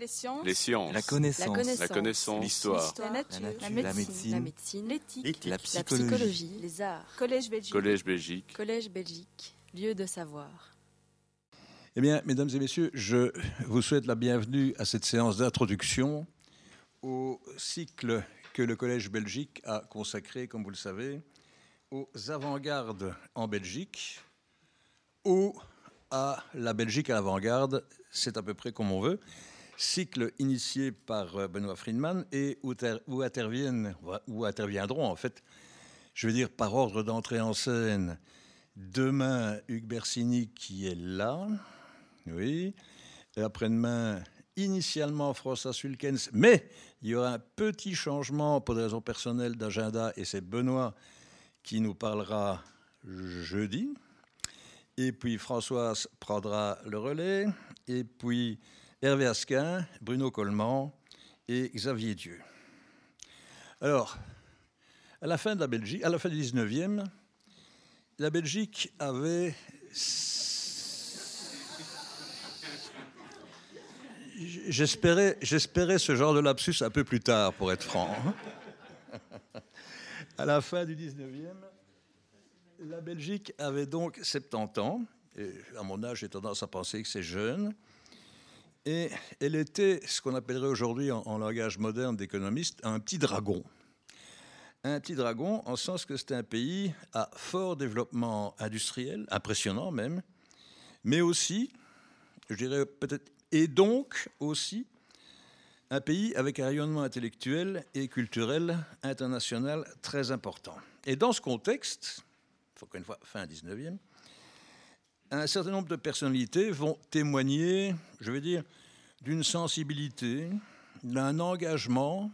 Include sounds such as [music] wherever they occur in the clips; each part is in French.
Les sciences. Les sciences. La connaissance. La connaissance. L'histoire. La nature. La nature. La médecine. La médecine. L'éthique. La La psychologie. psychologie. Les arts. Collège Belgique. Collège Belgique. Collège Belgique. Lieu de savoir. Eh bien, mesdames et messieurs, je vous souhaite la bienvenue à cette séance d'introduction au cycle que le Collège Belgique a consacré, comme vous le savez, aux avant-gardes en Belgique ou à la Belgique à l'avant-garde, c'est à peu près comme on veut. Cycle initié par euh, Benoît Friedman et où, où interviennent, interviendront en fait, je veux dire par ordre d'entrée en scène, demain Hugues Bersini qui est là, oui, et après-demain initialement François Sulkens, mais il y aura un petit changement pour des raisons personnelles d'agenda et c'est Benoît qui nous parlera jeudi. Et puis Françoise prendra le relais. Et puis Hervé Asquin, Bruno Coleman et Xavier Dieu. Alors, à la fin de la Belgique, à la fin du 19e, la Belgique avait. J'espérais, ce genre de lapsus un peu plus tard, pour être franc. À la fin du 19e, la Belgique avait donc 70 ans. Et à mon âge, j'ai tendance à penser que c'est jeune. Et elle était ce qu'on appellerait aujourd'hui, en, langage moderne d'économiste, un petit dragon. Un petit dragon, en sens que c'était un pays à fort développement industriel, impressionnant même, mais aussi, je dirais peut-être, et donc aussi, un pays avec un rayonnement intellectuel et culturel international très important. Et dans ce contexte, encore une fois, fin 19e, un certain nombre de personnalités vont témoigner, je veux dire, d'une sensibilité, d'un engagement,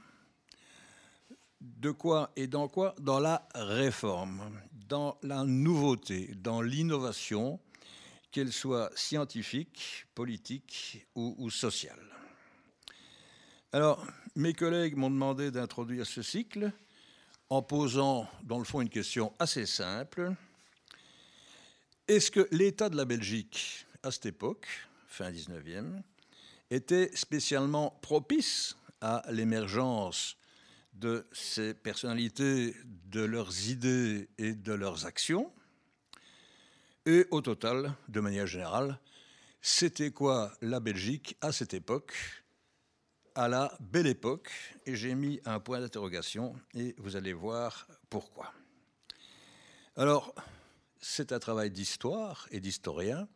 de quoi et dans quoi? Dans la réforme, dans la nouveauté, dans l'innovation, qu'elle soit scientifique, politique ou, sociale. Alors, mes collègues m'ont demandé d'introduire ce cycle en posant, dans le fond, une question assez simple. Est-ce que l'État de la Belgique, à cette époque, fin 19e, était spécialement propice à l'émergence de ces personnalités, de leurs idées et de leurs actions? Et au total, de manière générale, c'était quoi la Belgique à cette époque à la belle époque, et j'ai mis un point d'interrogation, et vous allez voir pourquoi. Alors, c'est un travail d'histoire et d'historien,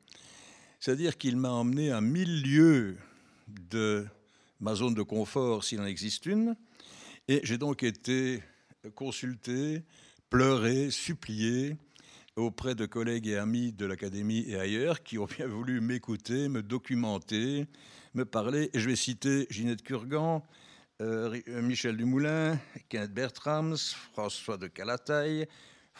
c'est-à-dire qu'il m'a emmené à mille lieues de ma zone de confort, s'il en existe une, et j'ai donc été consulté, pleuré, supplié auprès de collègues et amis de l'Académie et ailleurs qui ont bien voulu m'écouter, me documenter, me parler. Et je vais citer Ginette Kurgan, euh, Michel Dumoulin, Kenneth Bertrams, François de Calataille,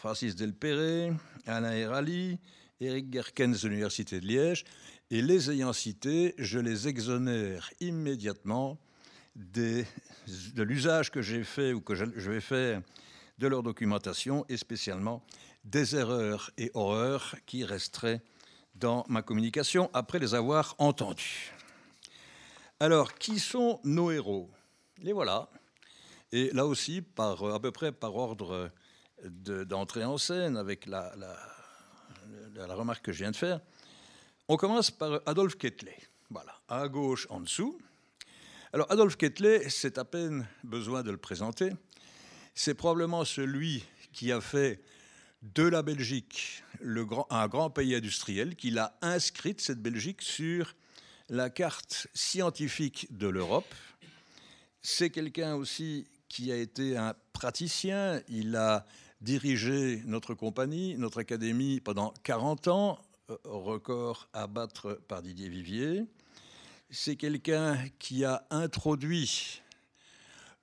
Francis Delperré, Alain Herali, Éric Gerkens de l'Université de Liège. Et les ayant cités, je les exonère immédiatement de l'usage que j'ai fait ou que je, vais faire de leur documentation et spécialement des erreurs et horreurs qui resteraient dans ma communication après les avoir entendues. Alors, qui sont nos héros? Les voilà. Et là aussi, à peu près par ordre d'entrée en scène, avec la, la, remarque que je viens de faire, on commence par Adolphe Ketley. Voilà, à gauche en dessous. Alors, Adolphe Ketley, c'est à peine besoin de le présenter. C'est probablement celui qui a fait de la Belgique le grand, un grand pays industriel, qu'il a inscrite, cette Belgique, sur la carte scientifique de l'Europe. C'est quelqu'un aussi qui a été un praticien. Il a dirigé notre compagnie, notre académie pendant 40 ans, record à battre par Didier Vivier. C'est quelqu'un qui a introduit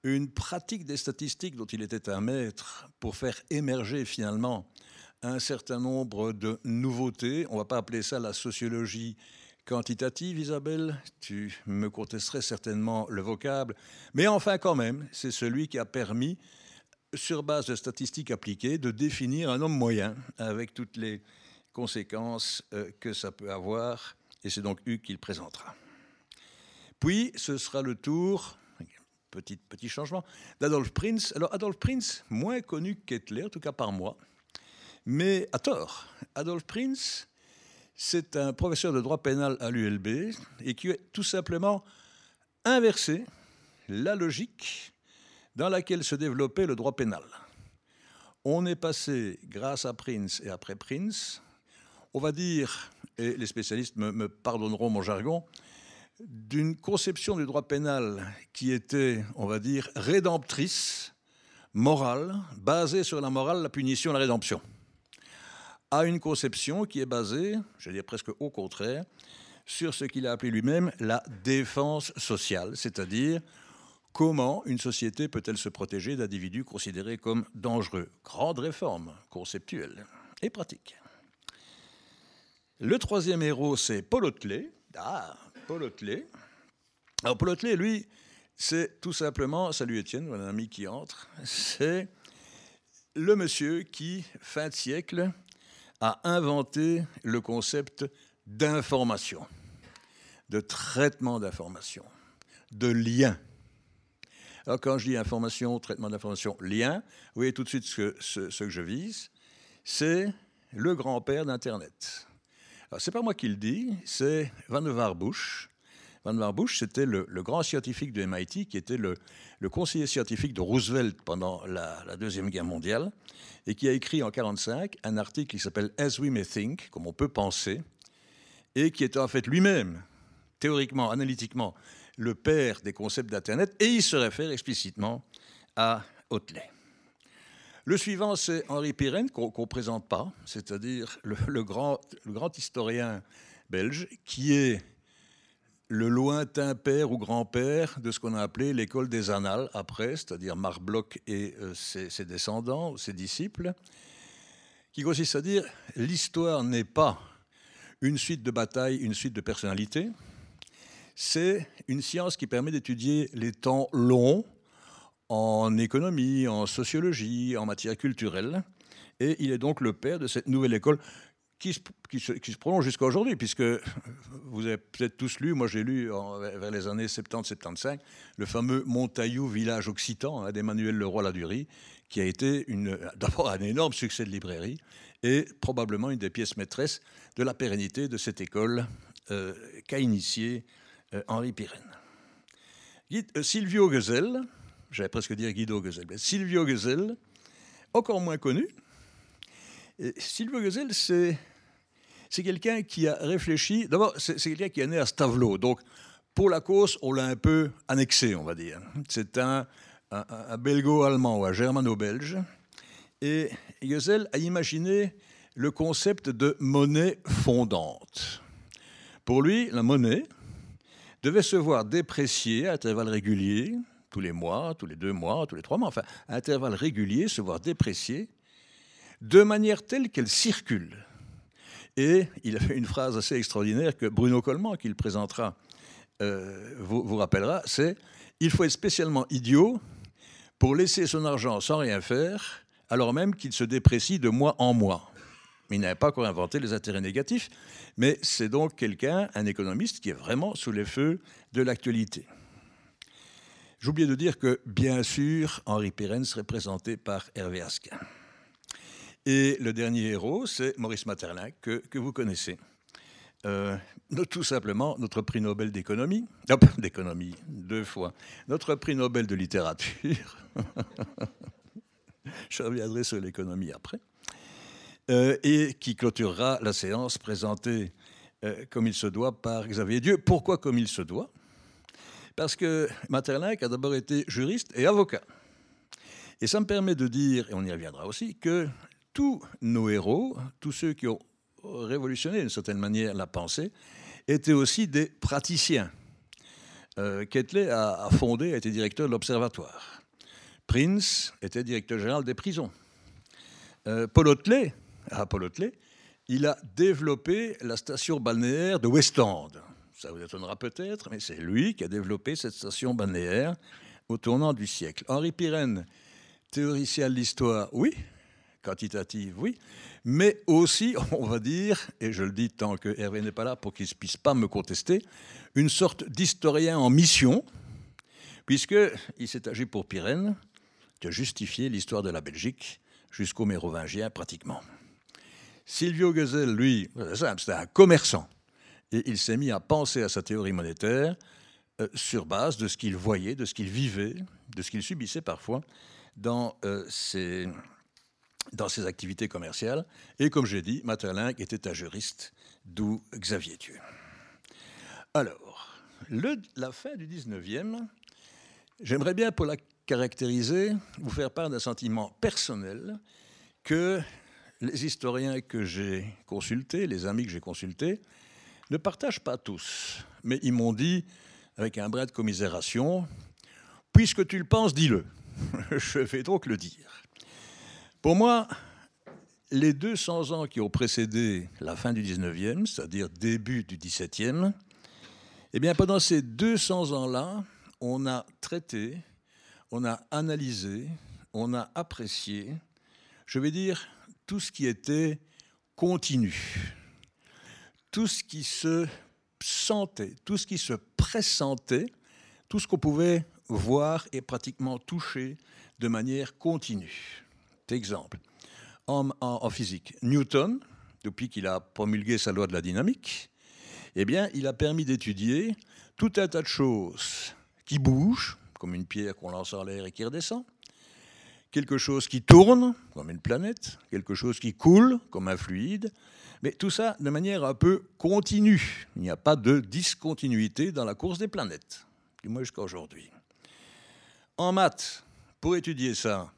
une pratique des statistiques dont il était un maître pour faire émerger finalement un certain nombre de nouveautés. On ne va pas appeler ça la sociologie quantitative, Isabelle, tu me contesterais certainement le vocable, mais enfin quand même, c'est celui qui a permis, sur base de statistiques appliquées, de définir un homme moyen avec toutes les conséquences que ça peut avoir, et c'est donc Hugues qui le présentera. Puis ce sera le tour, petit, changement, d'Adolf Prinz. Alors Adolf Prinz, moins connu qu'Hitler, en tout cas par moi, mais à tort. Adolf Prinz, c'est un professeur de droit pénal à l'ULB et qui a tout simplement inversé la logique dans laquelle se développait le droit pénal. On est passé, grâce à Prince et après Prince, on va dire, et les spécialistes me, pardonneront mon jargon, d'une conception du droit pénal qui était, on va dire, rédemptrice, morale, basée sur la morale, la punition, la rédemption, à une conception qui est basée, je vais dire presque au contraire, sur ce qu'il a appelé lui-même la défense sociale, c'est-à-dire Comment une société peut-elle se protéger d'individus considérés comme dangereux? Grande réforme conceptuelle et pratique. Le troisième héros, c'est Paul Otley. Ah, Paul Otley. Alors, Paul Otley, lui, c'est tout simplement, salut Étienne, mon ami qui entre, c'est le monsieur qui, fin de siècle, a inventé le concept d'information, de traitement d'information, de lien alors, quand je dis information, traitement d'information, lien, vous voyez tout de suite ce, que je vise, c'est le grand-père d'Internet. Alors, c'est pas moi qui le dis, c'est Van Warbush. Van Warbush, c'était le, grand scientifique de MIT qui était le, conseiller scientifique de Roosevelt pendant la, la, Deuxième Guerre mondiale et qui a écrit en 1945 un article qui s'appelle As We May Think, comme on peut penser, et qui était en fait lui-même, théoriquement, analytiquement, le père des concepts d'Internet, et il se réfère explicitement à Hotley. Le suivant, c'est Henri Pirenne, qu'on ne présente pas, c'est-à-dire le, grand, historien belge, qui est le lointain père ou grand-père de ce qu'on a appelé l'école des annales après, c'est-à-dire Marc Bloch et euh, ses, ses, descendants, ses disciples, qui consiste à dire l'histoire n'est pas une suite de batailles, une suite de personnalités, c'est une science qui permet d'étudier les temps longs en économie, en sociologie, en matière culturelle. Et il est donc le père de cette nouvelle école qui se, prolonge jusqu'à aujourd'hui, puisque vous avez peut-être tous lu, moi j'ai lu vers les années 70-75, le fameux Montaillou Village Occitan hein, d'Emmanuel Leroy-Ladurie, qui a été d'abord un énorme succès de librairie et probablement une des pièces maîtresses de la pérennité de cette école euh, qu'a initiée Henri Pirenne. Euh, Silvio Gesell, j'allais presque dire Guido Gesell, mais Silvio Gesell, encore moins connu. Silvio Gesell, c'est, c'est quelqu'un qui a réfléchi. D'abord, c'est, quelqu'un qui est né à Stavelot. Donc, pour la cause, on l'a un peu annexé, on va dire. C'est un, un, belgo-allemand ou un germano-belge. Et Gesell a imaginé le concept de monnaie fondante. Pour lui, la monnaie, devait se voir déprécier à intervalles réguliers, tous les mois, tous les deux mois, tous les trois mois, enfin, à intervalles réguliers, se voir déprécier, de manière telle qu'elle circule. Et il a fait une phrase assez extraordinaire que Bruno Coleman, qui le présentera, euh, vous rappellera, c'est Il faut être spécialement idiot pour laisser son argent sans rien faire, alors même qu'il se déprécie de mois en mois il n'avait pas encore inventé les intérêts négatifs, mais c'est donc quelqu'un, un économiste, qui est vraiment sous les feux de l'actualité. Oublié de dire que, bien sûr, Henri Pirenne serait présenté par Hervé Asquin. Et le dernier héros, c'est Maurice Materlin, que, vous connaissez. Euh, tout simplement notre prix Nobel d'économie, d'économie, deux fois, notre prix Nobel de littérature. [laughs] Je reviendrai sur l'économie après. Euh, et qui clôturera la séance présentée euh, comme il se doit par Xavier Dieu. Pourquoi comme il se doit? Parce que Materlinck a d'abord été juriste et avocat. Et ça me permet de dire, et on y reviendra aussi, que tous nos héros, tous ceux qui ont révolutionné d'une certaine manière la pensée, étaient aussi des praticiens. Euh, Ketley a, fondé, a été directeur de l'Observatoire. Prince était directeur général des prisons. Paul Hotelet à Paul il a développé la station balnéaire de West End. Ça vous étonnera peut-être, mais c'est lui qui a développé cette station balnéaire au tournant du siècle. Henri Pirenne, théoricien de l'histoire, oui, quantitative, oui, mais aussi, [laughs] on va dire, et je le dis tant que Hervé n'est pas là pour qu'il ne puisse pas me contester, une sorte d'historien en mission, puisqu'il s'est agi pour Pyrène de justifier l'histoire de la Belgique jusqu'aux Mérovingiens pratiquement. Silvio Gesell, lui, c'était un commerçant, et il s'est mis à penser à sa théorie monétaire euh, sur base de ce qu'il voyait, de ce qu'il vivait, de ce qu'il subissait parfois dans, euh, ses, activités commerciales. Et comme j'ai dit, Maeterlinck était un juriste, d'où Xavier Thieu. Alors, la fin du 19e, j'aimerais bien pour la caractériser, vous faire part d'un sentiment personnel que les historiens que j'ai consultés, les amis que j'ai consultés, ne partagent pas tous. Mais ils m'ont dit, avec un brin de commisération, puisque tu le penses, dis-le. [laughs] Je vais donc le dire. Pour moi, les 200 ans qui ont précédé la fin du 19e, c'est-à-dire début du 17e, eh bien, pendant ces 200 ans-là, on a traité, on a analysé, on a apprécié, je vais dire, tout ce qui était continu, tout ce qui se sentait, tout ce qui se pressentait, tout ce qu'on pouvait voir et pratiquement toucher de manière continue. Exemple, en, en, physique, Newton, depuis qu'il a promulgué sa loi de la dynamique, eh bien, il a permis d'étudier tout un tas de choses qui bougent, comme une pierre qu'on lance en l'air et qui redescend, quelque chose qui tourne, comme une planète, quelque chose qui coule, comme un fluide, mais tout ça de manière un peu continue. Il n'y a pas de discontinuité dans la course des planètes, du moins jusqu'à aujourd'hui. En maths, pour étudier ça,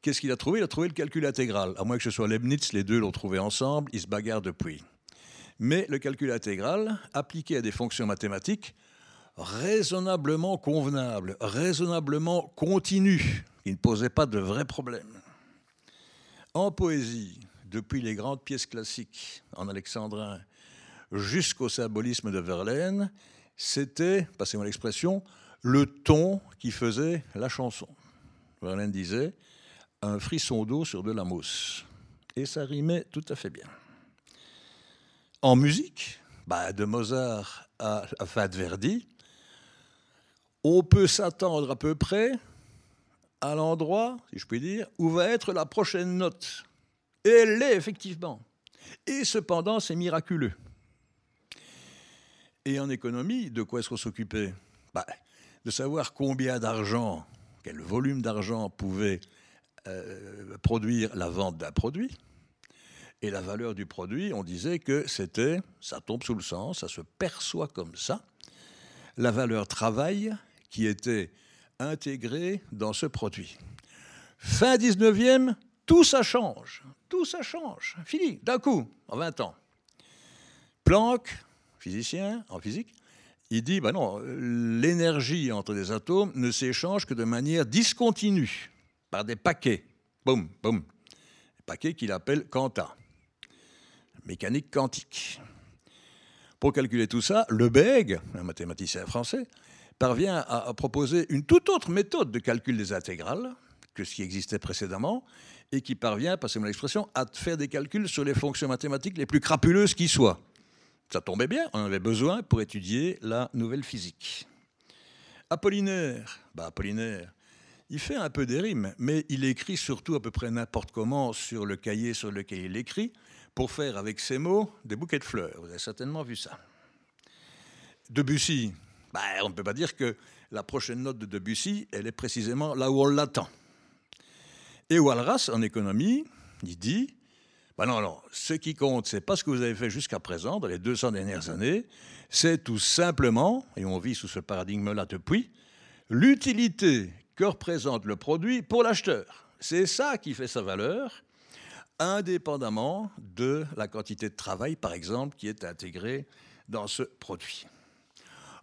qu'est-ce qu'il a trouvé? Il a trouvé le calcul intégral. À moins que ce soit Leibniz, les deux l'ont trouvé ensemble, ils se bagarrent depuis. Mais le calcul intégral, appliqué à des fonctions mathématiques, raisonnablement convenable, raisonnablement continu, qui ne posait pas de vrais problèmes. En poésie, depuis les grandes pièces classiques en alexandrin jusqu'au symbolisme de Verlaine, c'était, passez-moi l'expression, le ton qui faisait la chanson. Verlaine disait un frisson d'eau sur de la mousse. Et ça rimait tout à fait bien. En musique, bah, de Mozart à, à Verdi, on peut s'attendre à peu près à l'endroit, si je puis dire, où va être la prochaine note. Et elle l'est effectivement. Et cependant, c'est miraculeux. Et en économie, de quoi est-ce qu'on s'occupait bah, De savoir combien d'argent, quel volume d'argent pouvait euh, produire la vente d'un produit. Et la valeur du produit, on disait que c'était, ça tombe sous le sens, ça se perçoit comme ça, la valeur travail qui était intégrée dans ce produit. Fin 19e, tout ça change. Tout ça change. Fini, d'un coup, en 20 ans. Planck, physicien en physique, il dit ben non, l'énergie entre des atomes ne s'échange que de manière discontinue, par des paquets. Boum, boum. Paquets qu'il appelle quanta. Mécanique quantique. Pour calculer tout ça, Lebesgue, un mathématicien français, parvient à, proposer une toute autre méthode de calcul des intégrales que ce qui existait précédemment, et qui parvient, passez-moi l'expression, à faire des calculs sur les fonctions mathématiques les plus crapuleuses qui soient. Ça tombait bien, on avait besoin pour étudier la nouvelle physique. Apollinaire, bah Apollinaire, il fait un peu des rimes, mais il écrit surtout à peu près n'importe comment sur le cahier sur lequel il écrit, pour faire avec ses mots des bouquets de fleurs. Vous avez certainement vu ça. Debussy, bah, on ne peut pas dire que la prochaine note de Debussy, elle est précisément là où on l'attend. Et Walras, en économie, il dit bah non, non, ce qui compte, c'est pas ce que vous avez fait jusqu'à présent, dans les 200 dernières années, c'est tout simplement, et on vit sous ce paradigme-là depuis, l'utilité que représente le produit pour l'acheteur. C'est ça qui fait sa valeur, indépendamment de la quantité de travail, par exemple, qui est intégrée dans ce produit.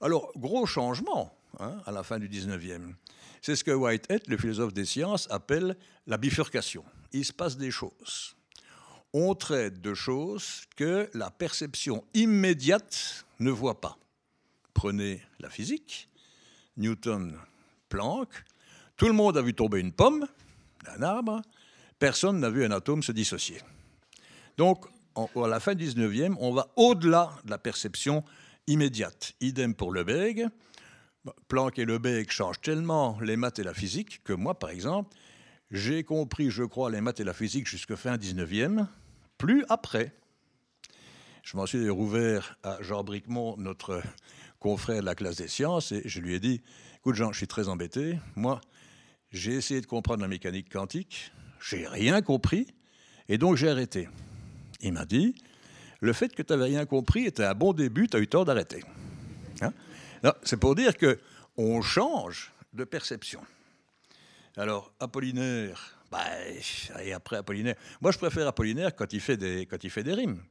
Alors, gros changement hein, à la fin du 19e. C'est ce que Whitehead, le philosophe des sciences, appelle la bifurcation. Il se passe des choses. On traite de choses que la perception immédiate ne voit pas. Prenez la physique, Newton, Planck, tout le monde a vu tomber une pomme d'un arbre, personne n'a vu un atome se dissocier. Donc, à la fin du 19e, on va au-delà de la perception immédiate. Idem pour Lebesgue. Planck et Lebesgue changent tellement les maths et la physique que moi, par exemple, j'ai compris, je crois, les maths et la physique jusqu'à fin 19e, plus après. Je m'en suis ouvert à Jean Bricmont, notre confrère de la classe des sciences, et je lui ai dit Écoute, Jean, je suis très embêté. Moi, j'ai essayé de comprendre la mécanique quantique, j'ai rien compris, et donc j'ai arrêté. Il m'a dit Le fait que tu n'avais rien compris était un bon début, tu as eu tort d'arrêter. Hein? C'est pour dire que on change de perception. Alors, Apollinaire, bah, et après Apollinaire, moi je préfère Apollinaire quand il fait des, quand il fait des rimes.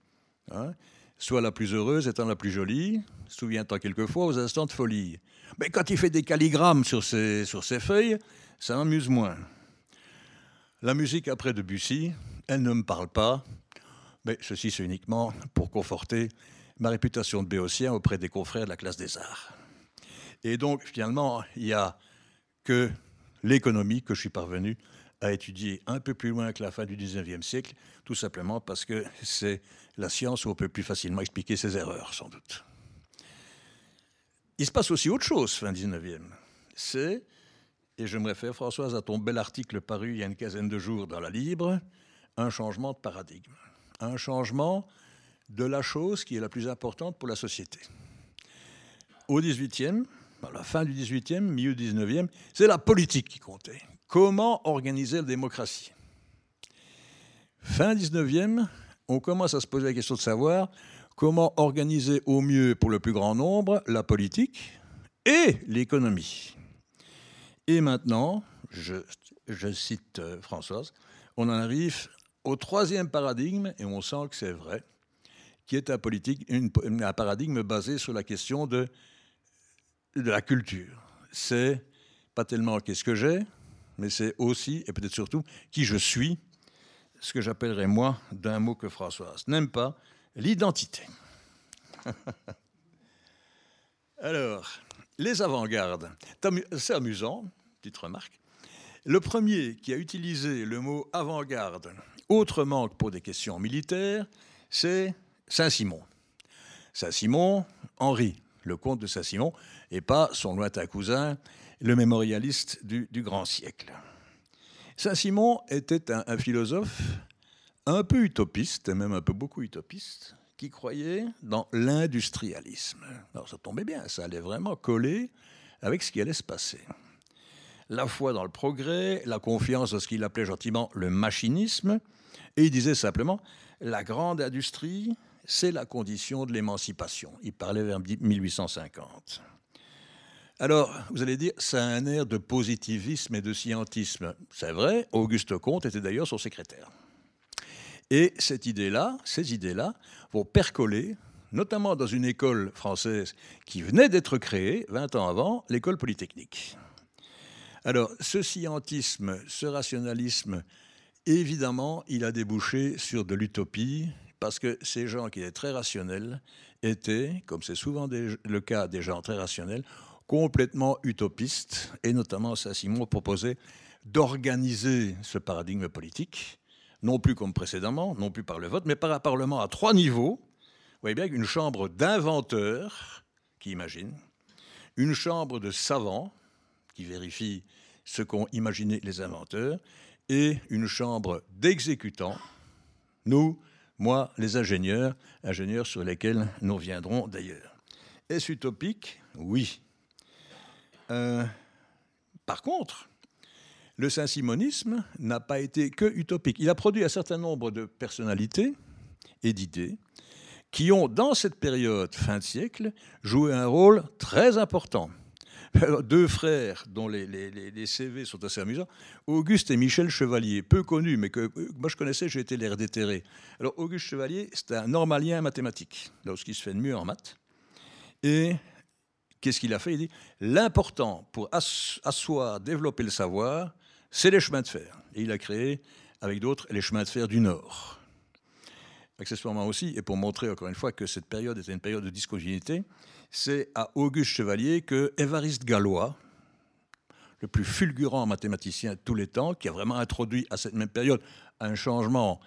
Hein. Soit la plus heureuse étant la plus jolie, souviens-toi quelquefois aux instants de folie. Mais quand il fait des calligrammes sur ses, sur ses feuilles, ça m'amuse moins. La musique après Debussy, elle ne me parle pas, mais ceci c'est uniquement pour conforter ma réputation de béotien auprès des confrères de la classe des arts. Et donc finalement, il n'y a que l'économie que je suis parvenu à étudier un peu plus loin que la fin du 19e siècle, tout simplement parce que c'est la science où on peut plus facilement expliquer ses erreurs, sans doute. Il se passe aussi autre chose, fin 19e. C'est, et je me réfère, Françoise, à ton bel article paru il y a une quinzaine de jours dans la Libre, un changement de paradigme. Un changement de la chose qui est la plus importante pour la société. Au 18e, à la fin du 18e, milieu du 19e, c'est la politique qui comptait. Comment organiser la démocratie? Fin 19e, on commence à se poser la question de savoir comment organiser au mieux pour le plus grand nombre la politique et l'économie. Et maintenant, je, cite euh, Françoise, on en arrive au troisième paradigme, et on sent que c'est vrai, qui est un, politique, paradigme basé sur la question de de la culture. C'est pas tellement qu'est-ce que j'ai, mais c'est aussi, et peut-être surtout, qui je suis, ce que j'appellerais moi, d'un mot que Françoise n'aime pas, l'identité. [laughs] Alors, les avant-gardes. C'est amusant, petite remarque. Le premier qui a utilisé le mot avant-garde autrement que pour des questions militaires, c'est Saint-Simon. Saint-Simon, Henri, le comte de Saint-Simon, et pas son lointain cousin, le mémorialiste du, grand siècle. Saint-Simon était un, philosophe un peu utopiste, même un peu beaucoup utopiste, qui croyait dans l'industrialisme. Alors ça tombait bien, ça allait vraiment coller avec ce qui allait se passer. La foi dans le progrès, la confiance dans ce qu'il appelait gentiment le machinisme, et il disait simplement, la grande industrie, c'est la condition de l'émancipation. Il parlait vers 1850. Alors, vous allez dire, ça a un air de positivisme et de scientisme. C'est vrai, Auguste Comte était d'ailleurs son secrétaire. Et cette idée-là, ces idées-là vont percoler, notamment dans une école française qui venait d'être créée 20 ans avant, l'école polytechnique. Alors, ce scientisme, ce rationalisme, évidemment, il a débouché sur de l'utopie, parce que ces gens qui étaient très rationnels étaient, comme c'est souvent le cas des gens très rationnels, complètement utopistes, et notamment Saint-Simon proposait d'organiser ce paradigme politique, non plus comme précédemment, non plus par le vote, mais par un Parlement à trois niveaux. Vous voyez bien qu'une chambre d'inventeurs qui imaginent, une chambre de savants qui vérifient ce qu'ont imaginé les inventeurs, et une chambre d'exécutants, nous, moi, les ingénieurs, ingénieurs sur lesquels nous reviendrons d'ailleurs. Est-ce utopique? Oui. Euh, par contre, le saint-simonisme n'a pas été que utopique. Il a produit un certain nombre de personnalités et d'idées qui ont, dans cette période fin de siècle, joué un rôle très important [laughs] deux frères dont les, CV sont assez amusants, Auguste et Michel Chevalier, peu connus, mais que moi je connaissais, j'ai été l'air déterré. Alors Auguste Chevalier, c'est un normalien mathématique, là ce qui se fait de mieux en maths. Et qu'est-ce qu'il a fait? Il dit l'important pour asseoir, développer le savoir, c'est les chemins de fer. Et il a créé, avec d'autres, les chemins de fer du Nord. Accessoirement aussi, et pour montrer encore une fois que cette période était une période de discontinuité, c'est à Auguste Chevalier que Évariste Gallois, le plus fulgurant mathématicien de tous les temps, qui a vraiment introduit à cette même période un changement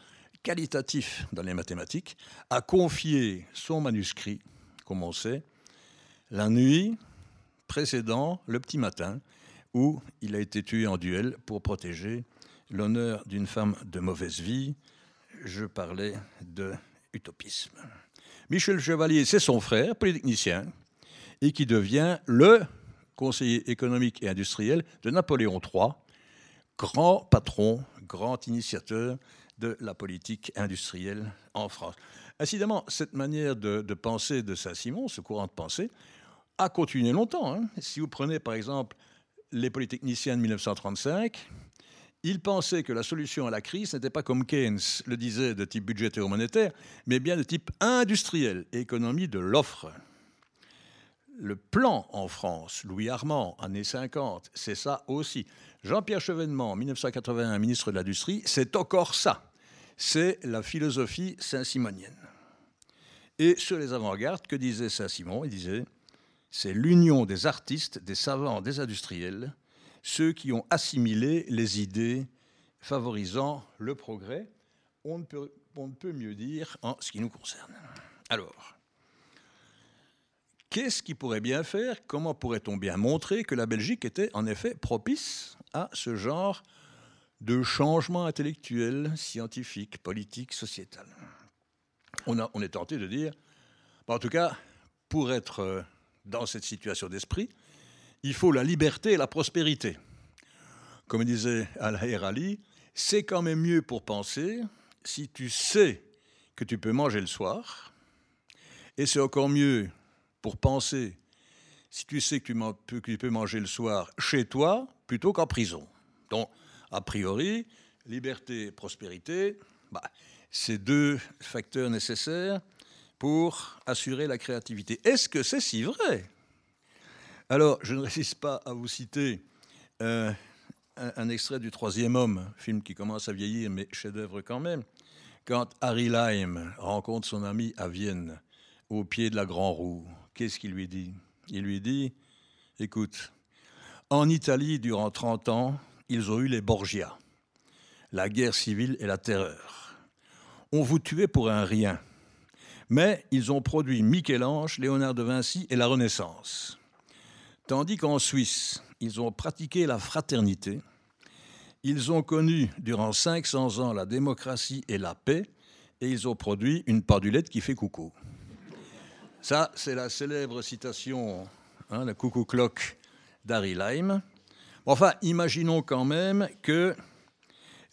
qualitatif dans les mathématiques, a confié son manuscrit, comme on sait, la nuit précédant le petit matin, où il a été tué en duel pour protéger l'honneur d'une femme de mauvaise vie. Je parlais de utopisme. Michel Chevalier, c'est son frère, polytechnicien, et qui devient le conseiller économique et industriel de Napoléon III, grand patron, grand initiateur de la politique industrielle en France. Incidemment, cette manière de, penser de Saint-Simon, ce courant de pensée, a continué longtemps. Hein. Si vous prenez par exemple les polytechniciens de 1935, ils pensaient que la solution à la crise n'était pas comme Keynes le disait de type budgétaire ou monétaire, mais bien de type industriel, économie de l'offre. Le plan en France, Louis Armand, années 50, c'est ça aussi. Jean-Pierre Chevènement, 1981, ministre de l'Industrie, c'est encore ça. C'est la philosophie saint-simonienne. Et sur les avant-gardes, que disait Saint-Simon? Il disait c'est l'union des artistes, des savants, des industriels ceux qui ont assimilé les idées favorisant le progrès. On ne, peut, mieux dire en ce qui nous concerne. Alors, qu'est-ce qui pourrait bien faire? Comment pourrait-on bien montrer que la Belgique était en effet propice à ce genre de changement intellectuel, scientifique, politique, sociétal? On, on est tenté de dire, en tout cas, pour être dans cette situation d'esprit, il faut la liberté et la prospérité. Comme disait Al-Hayr Ali, c'est quand même mieux pour penser si tu sais que tu peux manger le soir, et c'est encore mieux pour penser si tu sais que tu, peux manger le soir chez toi plutôt qu'en prison. Donc, a priori, liberté et prospérité, bah, c'est deux facteurs nécessaires pour assurer la créativité. Est-ce que c'est si vrai? Alors, je ne résiste pas à vous citer euh, un, extrait du Troisième Homme, film qui commence à vieillir, mais chef-d'œuvre quand même. Quand Harry Lime rencontre son ami à Vienne, au pied de la Grand Roue, qu'est-ce qu'il lui dit? Il lui dit Écoute, en Italie, durant 30 ans, ils ont eu les Borgia, la guerre civile et la terreur. On vous tuait pour un rien. Mais ils ont produit Michel-Ange, Léonard de Vinci et la Renaissance. Tandis qu'en Suisse, ils ont pratiqué la fraternité, ils ont connu durant 500 ans la démocratie et la paix, et ils ont produit une pendulette qui fait coucou. Ça, c'est la célèbre citation, hein, la coucou clock d'Harry Lime. Enfin, imaginons quand même que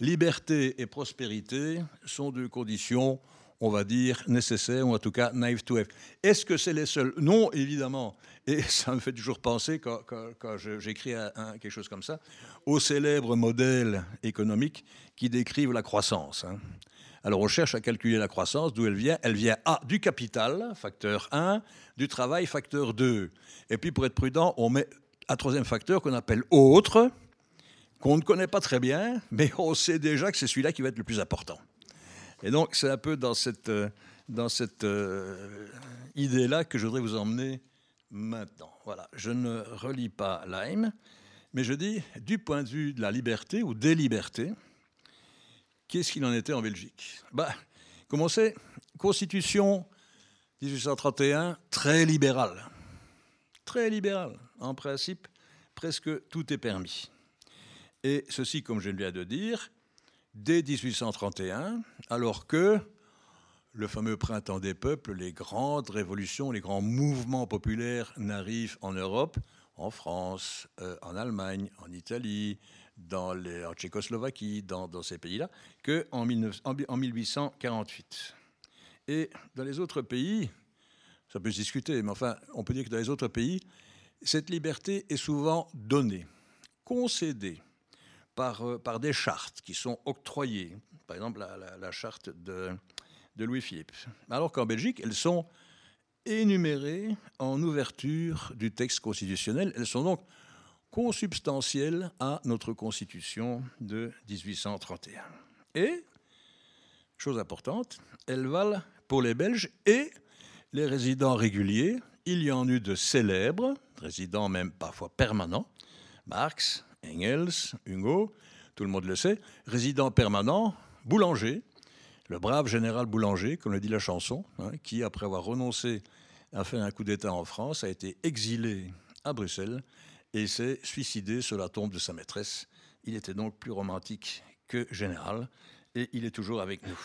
liberté et prospérité sont deux conditions on va dire, nécessaire, ou en tout cas naive to have. Est-ce que c'est les seuls? Non, évidemment. Et [laughs] ça me fait toujours penser, quand, j'écris quelque chose comme ça, aux célèbres modèles économiques qui décrivent la croissance. Hein. Alors on cherche à calculer la croissance, d'où elle vient Elle vient A, du capital, facteur 1, du travail, facteur 2. Et puis pour être prudent, on met un troisième facteur qu'on appelle autre, qu'on ne connaît pas très bien, mais on sait déjà que c'est celui-là qui va être le plus important. Et donc, c'est un peu dans cette, euh, dans cette euh, idée-là que je voudrais vous emmener maintenant. Voilà, je ne relis pas Lime, mais je dis, du point de vue de la liberté ou des libertés, qu'est-ce qu'il en était en Belgique? Bah, Comme on sait, Constitution 1831, très libérale. Très libérale. En principe, presque tout est permis. Et ceci, comme je viens de dire, dès 1831, alors que le fameux printemps des peuples, les grandes révolutions, les grands mouvements populaires n'arrivent en Europe, en France, euh, en Allemagne, en Italie, dans en Tchécoslovaquie, dans, ces pays-là, qu'en en 1848. Et dans les autres pays, ça peut se discuter, mais enfin, on peut dire que dans les autres pays, cette liberté est souvent donnée, concédée par, euh, par des chartes qui sont octroyées, par exemple la, charte de, de Louis-Philippe. Alors qu'en Belgique, elles sont énumérées en ouverture du texte constitutionnel. Elles sont donc consubstantielles à notre Constitution de 1831. Et, chose importante, elles valent pour les Belges et les résidents réguliers. Il y en eut de célèbres, résidents même parfois permanents, Marx, Engels, Hugo, tout le monde le sait, résident permanent, boulanger, le brave général Boulanger, comme le dit la chanson, hein, qui, après avoir renoncé à faire un coup d'État en France, a été exilé à Bruxelles et s'est suicidé sur la tombe de sa maîtresse. Il était donc plus romantique que général et il est toujours avec nous.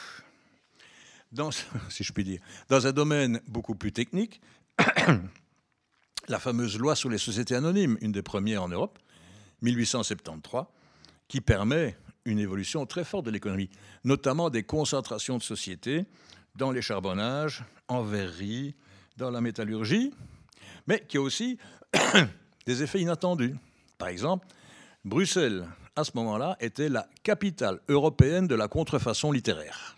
Dans, [laughs] dans un domaine beaucoup plus technique, [coughs] la fameuse loi sur les sociétés anonymes, une des premières en Europe, 1873, qui permet une évolution très forte de l'économie, notamment des concentrations de sociétés dans les charbonnages, en verrerie, dans la métallurgie, mais qui a aussi [coughs] des effets inattendus. Par exemple, Bruxelles, à ce moment-là, était la capitale européenne de la contrefaçon littéraire.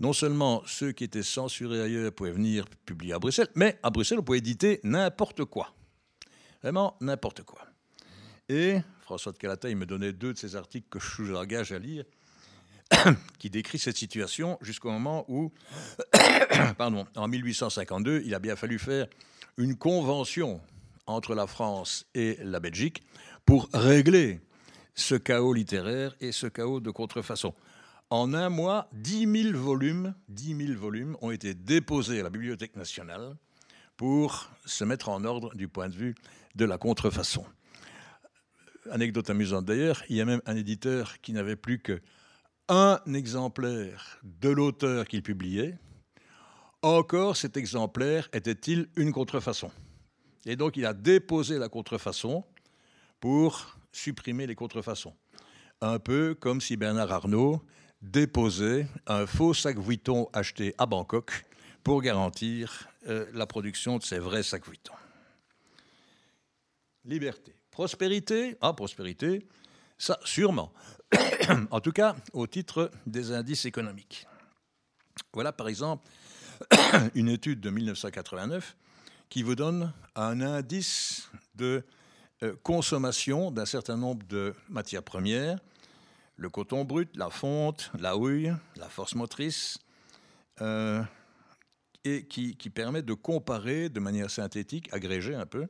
Non seulement ceux qui étaient censurés ailleurs pouvaient venir publier à Bruxelles, mais à Bruxelles, on pouvait éditer n'importe quoi. Vraiment n'importe quoi. François de Calatay me donnait deux de ces articles que je vous engage à lire, [coughs] qui décrit cette situation jusqu'au moment où, [coughs] pardon, en 1852, il a bien fallu faire une convention entre la France et la Belgique pour régler ce chaos littéraire et ce chaos de contrefaçon. En un mois, 10 000 volumes, 10 000 volumes ont été déposés à la Bibliothèque nationale pour se mettre en ordre du point de vue de la contrefaçon anecdote amusante d'ailleurs, il y a même un éditeur qui n'avait plus qu'un exemplaire de l'auteur qu'il publiait. Encore cet exemplaire était-il une contrefaçon? Et donc il a déposé la contrefaçon pour supprimer les contrefaçons. Un peu comme si Bernard Arnault déposait un faux sac Vuitton acheté à Bangkok pour garantir euh, la production de ses vrais sacs Vuitton. Liberté. Prospérité Ah, prospérité, ça, sûrement. [coughs] en tout cas, au titre des indices économiques. Voilà, par exemple, [coughs] une étude de 1989 qui vous donne un indice de euh, consommation d'un certain nombre de matières premières, le coton brut, la fonte, la houille, la force motrice, euh, et qui, qui, permet de comparer de manière synthétique, agrégée un peu,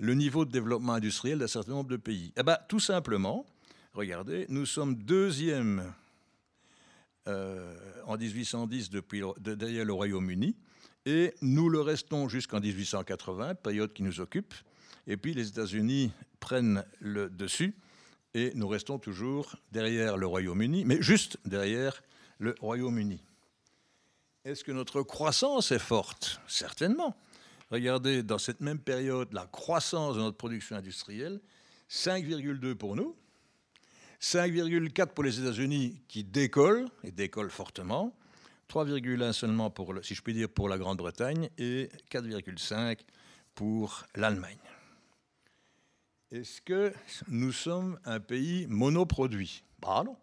le niveau de développement industriel d'un certain nombre de pays eh ben, Tout simplement, regardez, nous sommes deuxième euh, en 1810 depuis, derrière le Royaume-Uni, et nous le restons jusqu'en 1880, période qui nous occupe, et puis les États-Unis prennent le dessus, et nous restons toujours derrière le Royaume-Uni, mais juste derrière le Royaume-Uni. Est-ce que notre croissance est forte? Certainement. Regardez, dans cette même période, la croissance de notre production industrielle, 5,2 pour nous, 5,4 pour les États-Unis qui décollent, et décollent fortement, 3,1 seulement, pour, si je puis dire, pour la Grande-Bretagne, et 4,5 pour l'Allemagne. Est-ce que nous sommes un pays monoproduit? Bah non.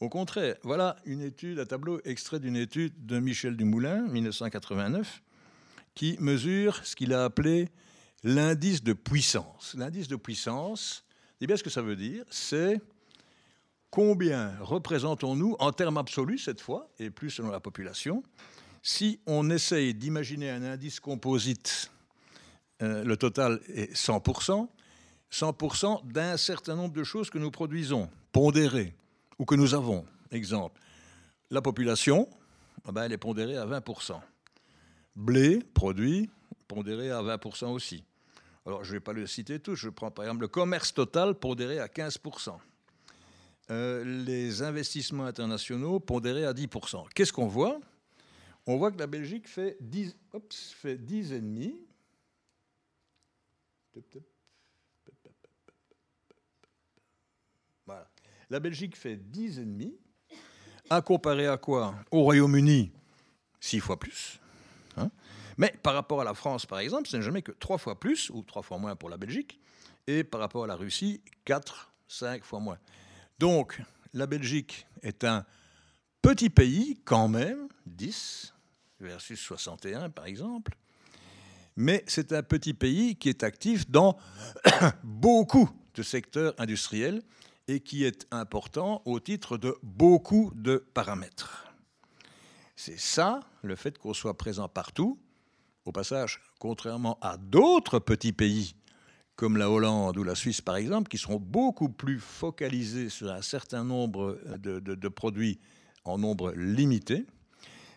Au contraire, voilà une étude, un tableau extrait d'une étude de Michel Dumoulin, 1989, qui mesure ce qu'il a appelé l'indice de puissance. L'indice de puissance, c'est bien ce que ça veut dire, c'est combien représentons-nous en termes absolus cette fois, et plus selon la population, si on essaye d'imaginer un indice composite, euh, le total est 100%, 100% d'un certain nombre de choses que nous produisons, pondérées, ou que nous avons. Exemple, la population, eh ben, elle est pondérée à 20% blé produit pondéré à 20% aussi. Alors, je ne vais pas le citer tous. Je prends par exemple le commerce total pondéré à 15%. Euh, les investissements internationaux pondérés à 10%. Qu'est-ce qu'on voit? On voit que la Belgique fait 10, fait 10,5. Voilà. La Belgique fait 10,5. À comparer à quoi? Au Royaume-Uni, 6 fois plus. Hein. Mais par rapport à la France, par exemple, ce n'est jamais que trois fois plus, ou trois fois moins pour la Belgique, et par rapport à la Russie, quatre, cinq fois moins. Donc, la Belgique est un petit pays, quand même, 10 versus 61 par exemple, mais c'est un petit pays qui est actif dans [coughs] beaucoup de secteurs industriels et qui est important au titre de beaucoup de paramètres. C'est ça, le fait qu'on soit présent partout. Au passage, contrairement à d'autres petits pays, comme la Hollande ou la Suisse par exemple, qui seront beaucoup plus focalisés sur un certain nombre de, produits en nombre limité.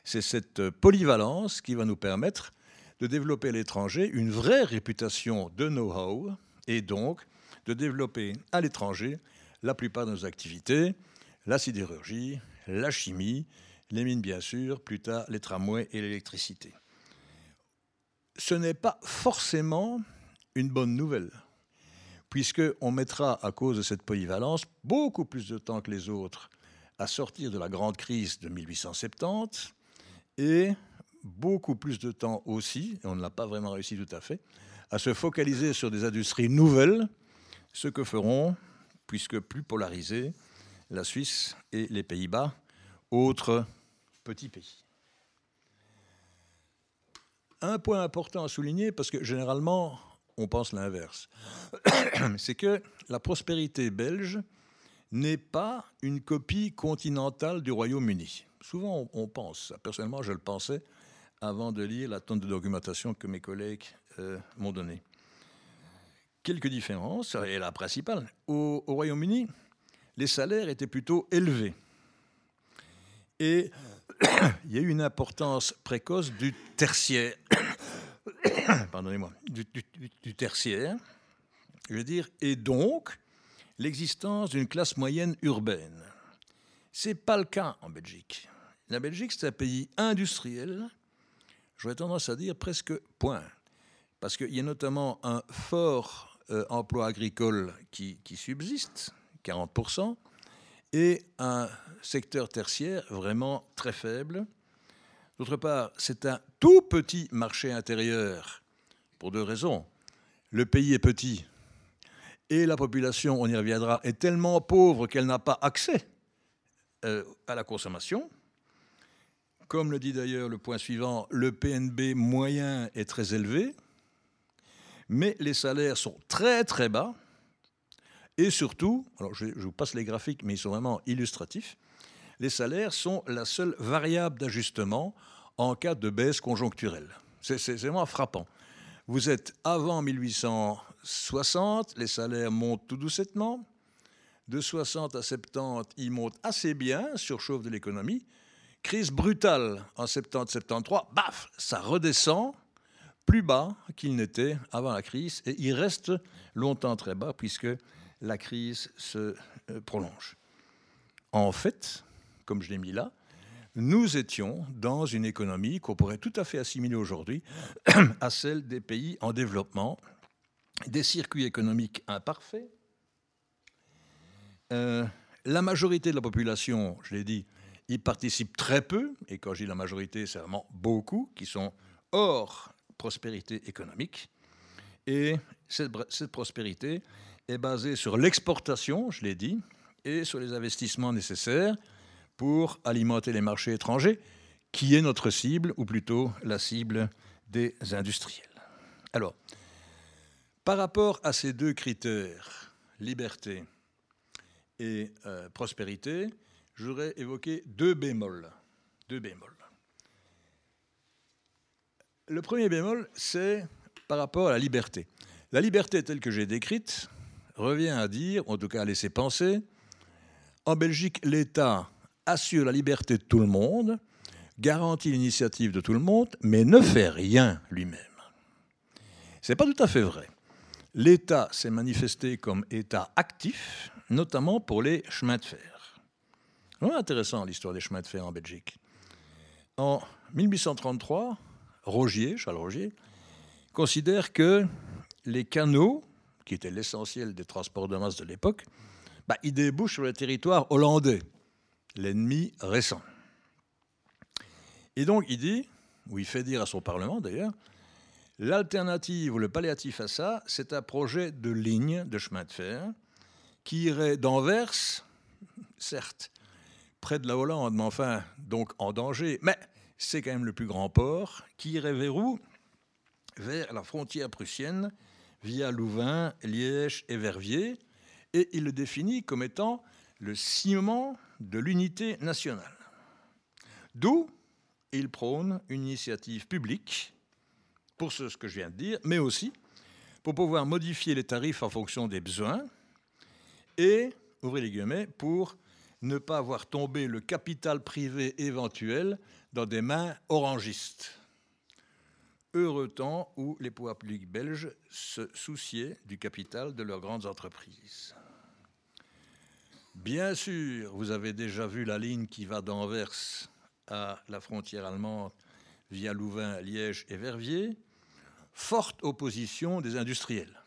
C'est cette polyvalence qui va nous permettre de développer à l'étranger une vraie réputation de know-how et donc de développer à l'étranger la plupart de nos activités, la sidérurgie, la chimie, les mines bien sûr, plus tard les tramways et l'électricité. Ce n'est pas forcément une bonne nouvelle, puisqu'on mettra, à cause de cette polyvalence, beaucoup plus de temps que les autres à sortir de la grande crise de 1870 et beaucoup plus de temps aussi, et on ne l'a pas vraiment réussi tout à fait, à se focaliser sur des industries nouvelles, ce que feront, puisque plus polarisés, la Suisse et les Pays-Bas, autres petits pays. Un point important à souligner, parce que généralement, on pense l'inverse, [coughs] c'est que la prospérité belge n'est pas une copie continentale du Royaume-Uni. Souvent, on pense, personnellement, je le pensais avant de lire la tonne de documentation que mes collègues euh, m'ont donnée. Quelques différences, et la principale. Au, au Royaume-Uni, les salaires étaient plutôt élevés. Et [coughs] il y a eu une importance précoce du tertiaire. [coughs] Pardonnez-moi, du, tertiaire, je veux dire, et donc l'existence d'une classe moyenne urbaine. Ce n'est pas le cas en Belgique. La Belgique, c'est un pays industriel, j'aurais tendance à dire presque point, parce qu'il y a notamment un fort euh, emploi agricole qui, qui subsiste, 40%, et un secteur tertiaire vraiment très faible. D'autre part, c'est un tout petit marché intérieur pour deux raisons. Le pays est petit et la population, on y reviendra, est tellement pauvre qu'elle n'a pas accès euh, à la consommation. Comme le dit d'ailleurs le point suivant, le PNB moyen est très élevé, mais les salaires sont très très bas. Et surtout, alors je, vous passe les graphiques, mais ils sont vraiment illustratifs, les salaires sont la seule variable d'ajustement en cas de baisse conjoncturelle. C'est vraiment frappant. Vous êtes avant 1860, les salaires montent tout doucettement. De 60 à 70, ils montent assez bien, surchauffe de l'économie. Crise brutale en 70-73, baf, ça redescend plus bas qu'il n'était avant la crise et il reste longtemps très bas puisque la crise se euh, prolonge. En fait, comme je l'ai mis là, nous étions dans une économie qu'on pourrait tout à fait assimiler aujourd'hui [clears throat] à celle des pays en développement, des circuits économiques imparfaits. Euh, la majorité de la population, je l'ai dit, y participe très peu, et quand je dis la majorité, c'est vraiment beaucoup, qui sont hors prospérité économique. Et cette, prospérité, est basé sur l'exportation, je l'ai dit, et sur les investissements nécessaires pour alimenter les marchés étrangers, qui est notre cible, ou plutôt la cible des industriels. Alors, par rapport à ces deux critères, liberté et euh, prospérité, je voudrais évoquer deux bémols. Deux bémols. Le premier bémol, c'est par rapport à la liberté. La liberté telle que j'ai décrite, revient à dire, en tout cas à laisser penser, en Belgique, l'État assure la liberté de tout le monde, garantit l'initiative de tout le monde, mais ne fait rien lui-même. Ce n'est pas tout à fait vrai. L'État s'est manifesté comme État actif, notamment pour les chemins de fer. C'est intéressant l'histoire des chemins de fer en Belgique. En 1833, Rogier, Charles Rogier, considère que les canaux qui était l'essentiel des transports de masse de l'époque, bah, il débouche sur le territoire hollandais, l'ennemi récent. Et donc il dit, ou il fait dire à son Parlement d'ailleurs, l'alternative ou le palliatif à ça, c'est un projet de ligne de chemin de fer qui irait d'Anvers, certes, près de la Hollande, mais enfin, donc en danger, mais c'est quand même le plus grand port, qui irait vers où? Vers la frontière prussienne, via Louvain, Liège et Verviers, et il le définit comme étant le ciment de l'unité nationale. D'où il prône une initiative publique pour ce que je viens de dire, mais aussi pour pouvoir modifier les tarifs en fonction des besoins et, ouvrez les guillemets, pour ne pas voir tomber le capital privé éventuel dans des mains orangistes. Heureux temps où les pouvoirs publics belges se souciaient du capital de leurs grandes entreprises. Bien sûr, vous avez déjà vu la ligne qui va d'Anvers à la frontière allemande via Louvain, Liège et Verviers, forte opposition des industriels.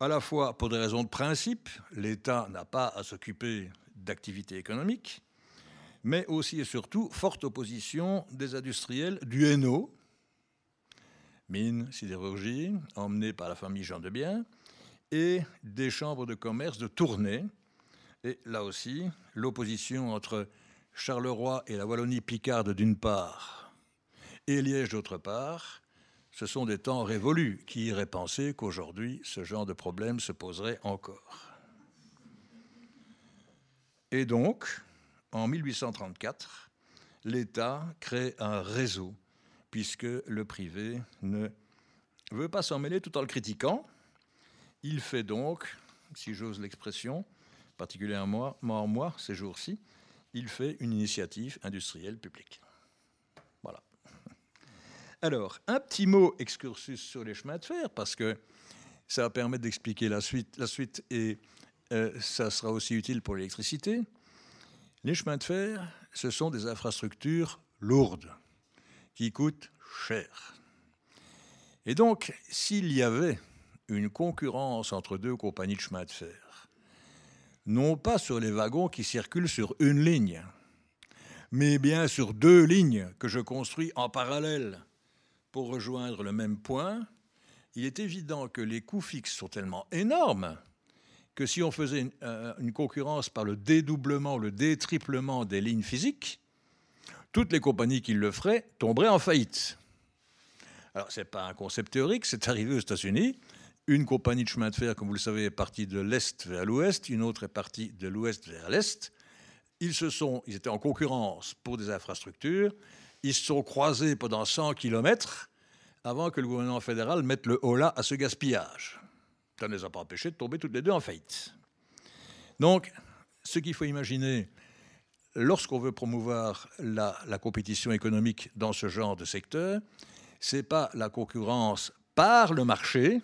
À la fois pour des raisons de principe, l'État n'a pas à s'occuper d'activités économiques, mais aussi et surtout forte opposition des industriels du Hainaut, mine, sidérurgie, emmenée par la famille Jean de Bien, et des chambres de commerce de Tournai. Et là aussi, l'opposition entre Charleroi et la Wallonie-Picarde d'une part, et Liège d'autre part, ce sont des temps révolus qui iraient penser qu'aujourd'hui, ce genre de problème se poserait encore. Et donc, en 1834, l'État crée un réseau, puisque le privé ne veut pas s'en mêler tout en le critiquant. Il fait donc, si j'ose l'expression, particulièrement moi, moi ces jours-ci, il fait une initiative industrielle publique. Voilà. Alors, un petit mot excursus sur les chemins de fer, parce que ça va permettre d'expliquer la suite, la suite et euh, ça sera aussi utile pour l'électricité. Les chemins de fer, ce sont des infrastructures lourdes, qui coûtent cher. Et donc, s'il y avait une concurrence entre deux compagnies de chemins de fer, non pas sur les wagons qui circulent sur une ligne, mais bien sur deux lignes que je construis en parallèle pour rejoindre le même point, il est évident que les coûts fixes sont tellement énormes que si on faisait euh, une, concurrence par le dédoublement, le détriplement des lignes physiques, toutes les compagnies qui le feraient tomberaient en faillite. Alors, ce n'est pas un concept théorique, c'est arrivé aux États-Unis. Une compagnie de chemin de fer, comme vous le savez, est partie de l'Est vers l'Ouest, une autre est partie de l'Ouest vers l'Est. Ils, se sont, ils étaient en concurrence pour des infrastructures. Ils se sont croisés pendant 100 km avant que le gouvernement fédéral mette le holà à ce gaspillage. Ça ne les a pas empêchés de tomber toutes les deux en faillite. Donc, ce qu'il faut imaginer lorsqu'on veut promouvoir la, la, compétition économique dans ce genre de secteur, c'est pas la concurrence par le marché,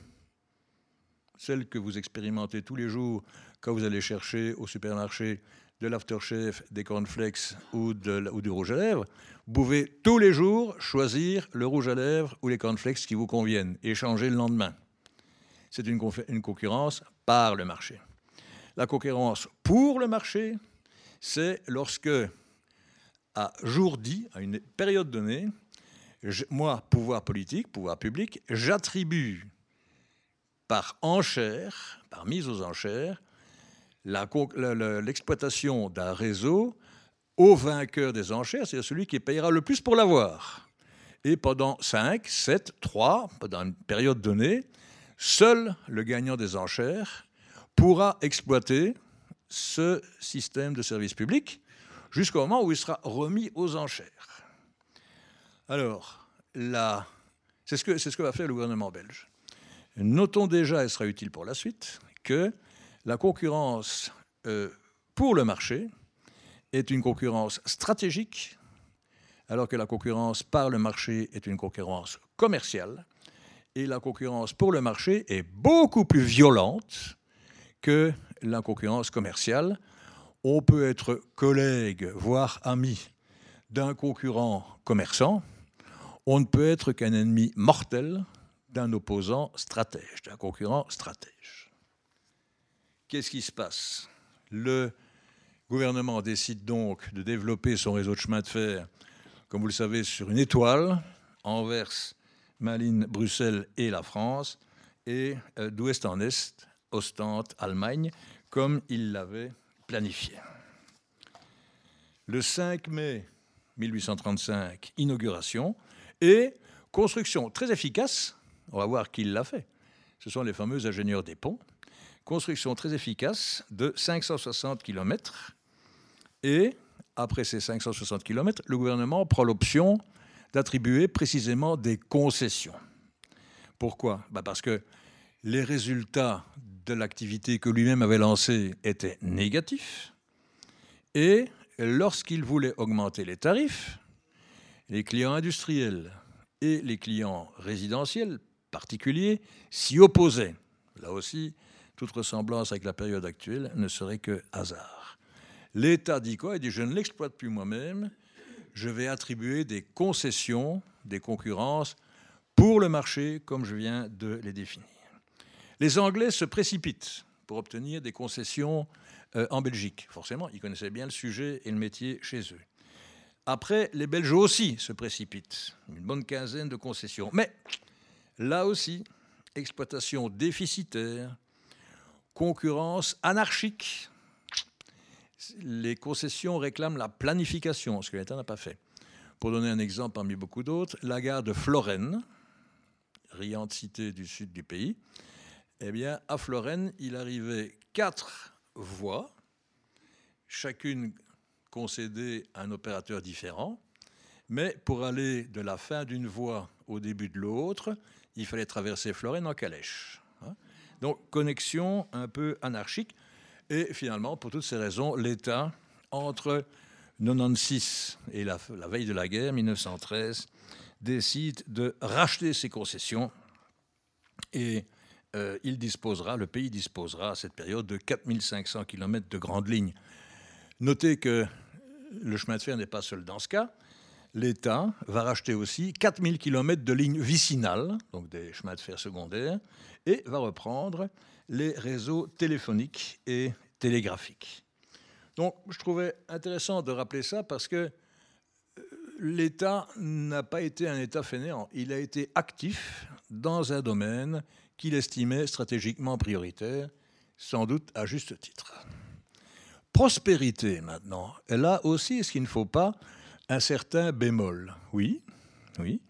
celle que vous expérimentez tous les jours quand vous allez chercher au supermarché de l'aftershave, des cornflakes ou, ou du rouge à lèvres. Vous pouvez tous les jours choisir le rouge à lèvres ou les cornflakes qui vous conviennent et changer le lendemain c'est une, une concurrence par le marché. La concurrence pour le marché, c'est lorsque, à jour dit, à une période donnée, moi, pouvoir politique, pouvoir public, j'attribue par enchère, par mise aux enchères, l'exploitation d'un réseau au vainqueur des enchères, c'est-à-dire celui qui payera le plus pour l'avoir. Et pendant 5, 7, 3, pendant une période donnée, Seul le gagnant des enchères pourra exploiter ce système de service public jusqu'au moment où il sera remis aux enchères. Alors, c'est ce, ce que va faire le gouvernement belge. Notons déjà, et ce sera utile pour la suite, que la concurrence euh, pour le marché est une concurrence stratégique, alors que la concurrence par le marché est une concurrence commerciale et la concurrence pour le marché est beaucoup plus violente que la concurrence commerciale. On peut être collègue, voire ami d'un concurrent commerçant. On ne peut être qu'un ennemi mortel d'un opposant stratège, d'un concurrent stratège. Qu'est-ce qui se passe? Le gouvernement décide donc de développer son réseau de chemin de fer, comme vous le savez, sur une étoile, Anvers, Malines, Bruxelles et la France, et euh, d'ouest en est, Ostende, Allemagne, comme il l'avait planifié. Le 5 mai 1835, inauguration et construction très efficace. On va voir qui l'a fait. Ce sont les fameux ingénieurs des ponts. Construction très efficace de 560 km. Et après ces 560 km, le gouvernement prend l'option d'attribuer précisément des concessions. Pourquoi? Bah Parce que les résultats de l'activité que lui-même avait lancée étaient négatifs. Et lorsqu'il voulait augmenter les tarifs, les clients industriels et les clients résidentiels particuliers s'y opposaient. Là aussi, toute ressemblance avec la période actuelle ne serait que hasard. L'État dit quoi? Il dit je ne l'exploite plus moi-même, je vais attribuer des concessions, des concurrences pour le marché comme je viens de les définir. Les Anglais se précipitent pour obtenir des concessions euh, en Belgique. Forcément, ils connaissaient bien le sujet et le métier chez eux. Après, les Belges aussi se précipitent. Une bonne quinzaine de concessions. Mais là aussi, exploitation déficitaire, concurrence anarchique. Les concessions réclament la planification, ce que l'État n'a pas fait. Pour donner un exemple parmi beaucoup d'autres, la gare de Florène, riante cité du sud du pays, eh bien, à Florène, il arrivait quatre voies, chacune concédée à un opérateur différent, mais pour aller de la fin d'une voie au début de l'autre, il fallait traverser Florène en calèche. Hein. Donc, connexion un peu anarchique. Et finalement, pour toutes ces raisons, l'État, entre 96 et la, veille de la guerre, 1913, décide de racheter ses concessions et euh, il disposera, le pays disposera à cette période de 4500 km de grandes lignes. Notez que le chemin de fer n'est pas seul dans ce cas. L'État va racheter aussi 4000 km de lignes vicinales, donc des chemins de fer secondaires, et va reprendre les réseaux téléphoniques et télégraphiques. Donc je trouvais intéressant de rappeler ça parce que euh, l'État n'a pas été un État fainéant, il a été actif dans un domaine qu'il estimait stratégiquement prioritaire, sans doute à juste titre. Prospérité maintenant, là aussi, est-ce qu'il ne faut pas un certain bémol Oui, oui.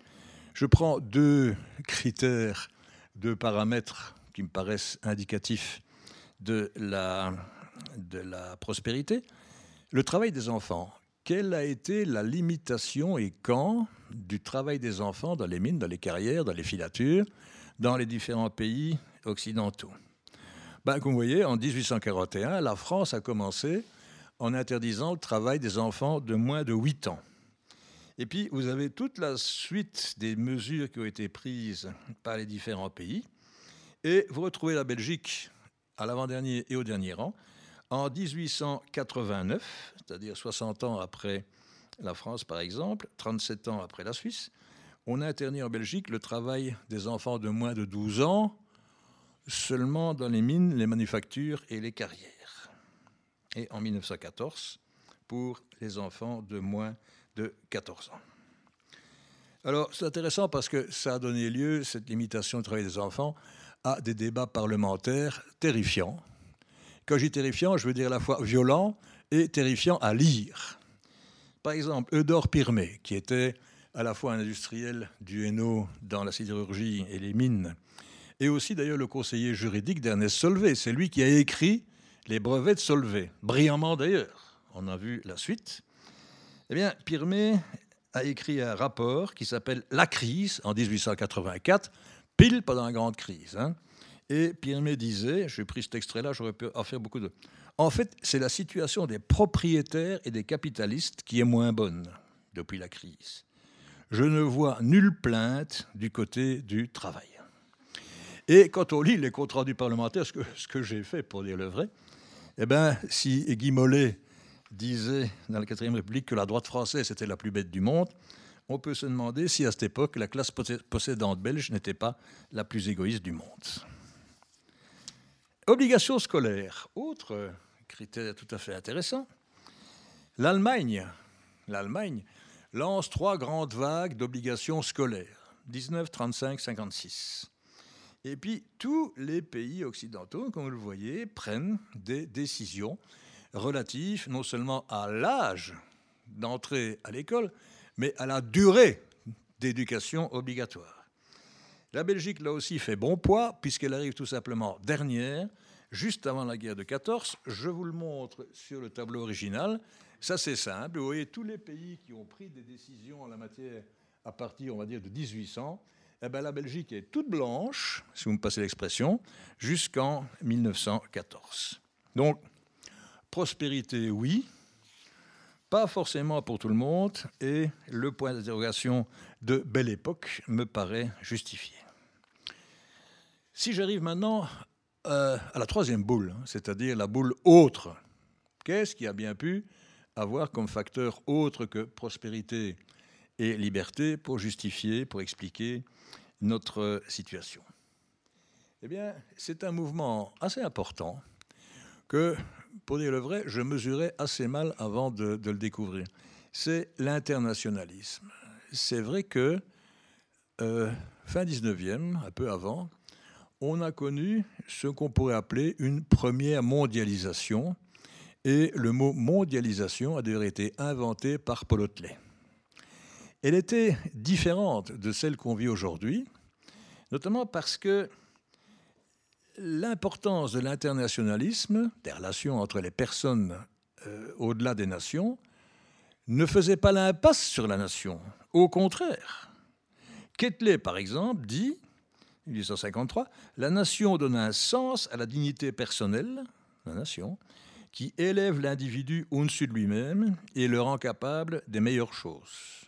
Je prends deux critères, deux paramètres qui me paraissent indicatifs de la, prospérité. Le travail des enfants. Quelle a été la limitation et quand du travail des enfants dans les mines, dans les carrières, dans les filatures dans les différents pays occidentaux? Ben, comme vous voyez, en 1841, la France a commencé en interdisant le travail des enfants de moins de 8 ans. Et puis, vous avez toute la suite des mesures qui ont été prises par les différents pays. Et vous retrouvez la Belgique à l'avant-dernier et au dernier rang. En 1889, c'est-à-dire 60 ans après la France par exemple, 37 ans après la Suisse, on a interdit en Belgique le travail des enfants de moins de 12 ans seulement dans les mines, les manufactures et les carrières. Et en 1914, pour les enfants de moins de 14 ans. Alors, c'est intéressant parce que ça a donné lieu, cette limitation du travail des enfants, à des débats parlementaires terrifiants. Quand je dis terrifiant, je veux dire à la fois violent et terrifiant à lire. Par exemple, Eudore Pirmé, qui était à la fois un industriel du Hainaut dans la sidérurgie et les mines, et aussi d'ailleurs le conseiller juridique d'Ernest Solvay. C'est lui qui a écrit les brevets de Solvay, brillamment d'ailleurs. On a vu la suite. Eh bien, Pirmé a écrit un rapport qui s'appelle La crise en 1884, pile pendant la grande crise. Hein. Et Pirmé disait, j'ai pris cet extrait-là, j'aurais pu en faire beaucoup de. En fait, c'est la situation des propriétaires et des capitalistes qui est moins bonne depuis la crise je ne vois nulle plainte du côté du travail. Et quand on lit les comptes rendus parlementaires, ce que, ce que j'ai fait pour dire le vrai, eh bien, si Guy Mollet disait dans la 4 République que la droite française était la plus bête du monde, on peut se demander si à cette époque la classe possédante belge n'était pas la plus égoïste du monde. Obligation scolaire, autre critère tout à fait intéressant. L'Allemagne, l'Allemagne lance trois grandes vagues d'obligations scolaires, 19, 35, 56. Et puis tous les pays occidentaux, comme vous le voyez, prennent des décisions relatives non seulement à l'âge d'entrée à l'école, mais à la durée d'éducation obligatoire. La Belgique, là aussi, fait bon poids, puisqu'elle arrive tout simplement dernière, juste avant la guerre de 14. Je vous le montre sur le tableau original. Ça, c'est simple. Vous voyez tous les pays qui ont pris des décisions en la matière à partir, on va dire, de 1800. eh ben, la Belgique est toute blanche, si vous me passez l'expression, jusqu'en 1914. Donc, prospérité, oui, pas forcément pour tout le monde, et le point d'interrogation de belle époque me paraît justifié. Si j'arrive maintenant euh, à la troisième boule, c'est-à-dire la boule autre, qu'est-ce qui a bien pu avoir comme facteur autre que prospérité et liberté pour justifier, pour expliquer notre situation? Eh bien, c'est un mouvement assez important que, pour dire le vrai, je mesurais assez mal avant de, le découvrir. C'est l'internationalisme. C'est vrai que euh, fin 19e, un peu avant, on a connu ce qu'on pourrait appeler une première mondialisation. Et le mot mondialisation a d'ailleurs été inventé par Paul Hotelet. Elle était différente de celle qu'on vit aujourd'hui, notamment parce que l'importance de l'internationalisme, des relations entre les personnes euh, au-delà des nations, ne faisait pas l'impasse sur la nation. Au contraire. Ketley, par exemple, dit, 1853, la nation donne un sens à la dignité personnelle, la nation, qui élève l'individu au-dessus de lui-même et le rend capable des meilleures choses.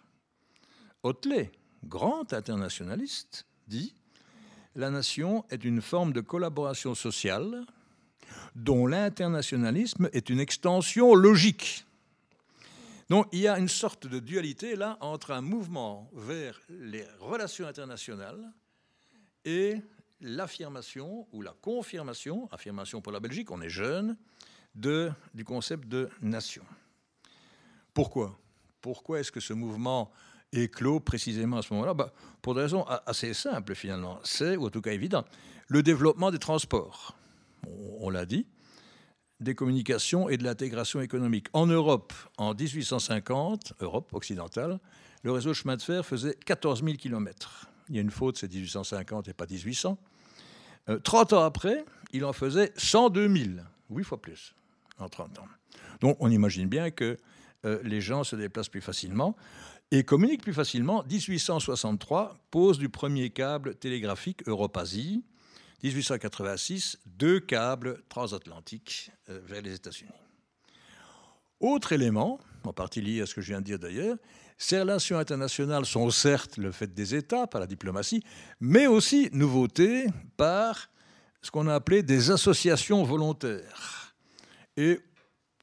Hotelet, grand internationaliste, dit La nation est une forme de collaboration sociale dont l'internationalisme est une extension logique. Donc il y a une sorte de dualité là entre un mouvement vers les relations internationales et l'affirmation ou la confirmation, affirmation pour la Belgique, on est jeune, du concept de nation. Pourquoi? Pourquoi est-ce que ce mouvement éclos précisément à ce moment-là bah, Pour des raisons assez simples finalement. C'est, ou en tout cas évident, le développement des transports. On, l'a dit, des communications et de l'intégration économique. En Europe, en 1850, Europe occidentale, le réseau chemin de fer faisait 14 000 km. Il y a une faute, c'est 1850 et pas 1800. 30 euh, ans après, il en faisait 102 000, 8 fois plus en 30 ans. Donc on imagine bien que euh, les gens se déplacent plus facilement et communique plus facilement. 1863 pose du premier câble télégraphique Europe-Asie. 1886, deux câbles transatlantiques euh, vers les États-Unis. Autre élément, en partie lié à ce que je viens de dire d'ailleurs, ces relations internationales sont certes le fait des États, par la diplomatie, mais aussi nouveauté par ce qu'on a appelé des associations volontaires. Et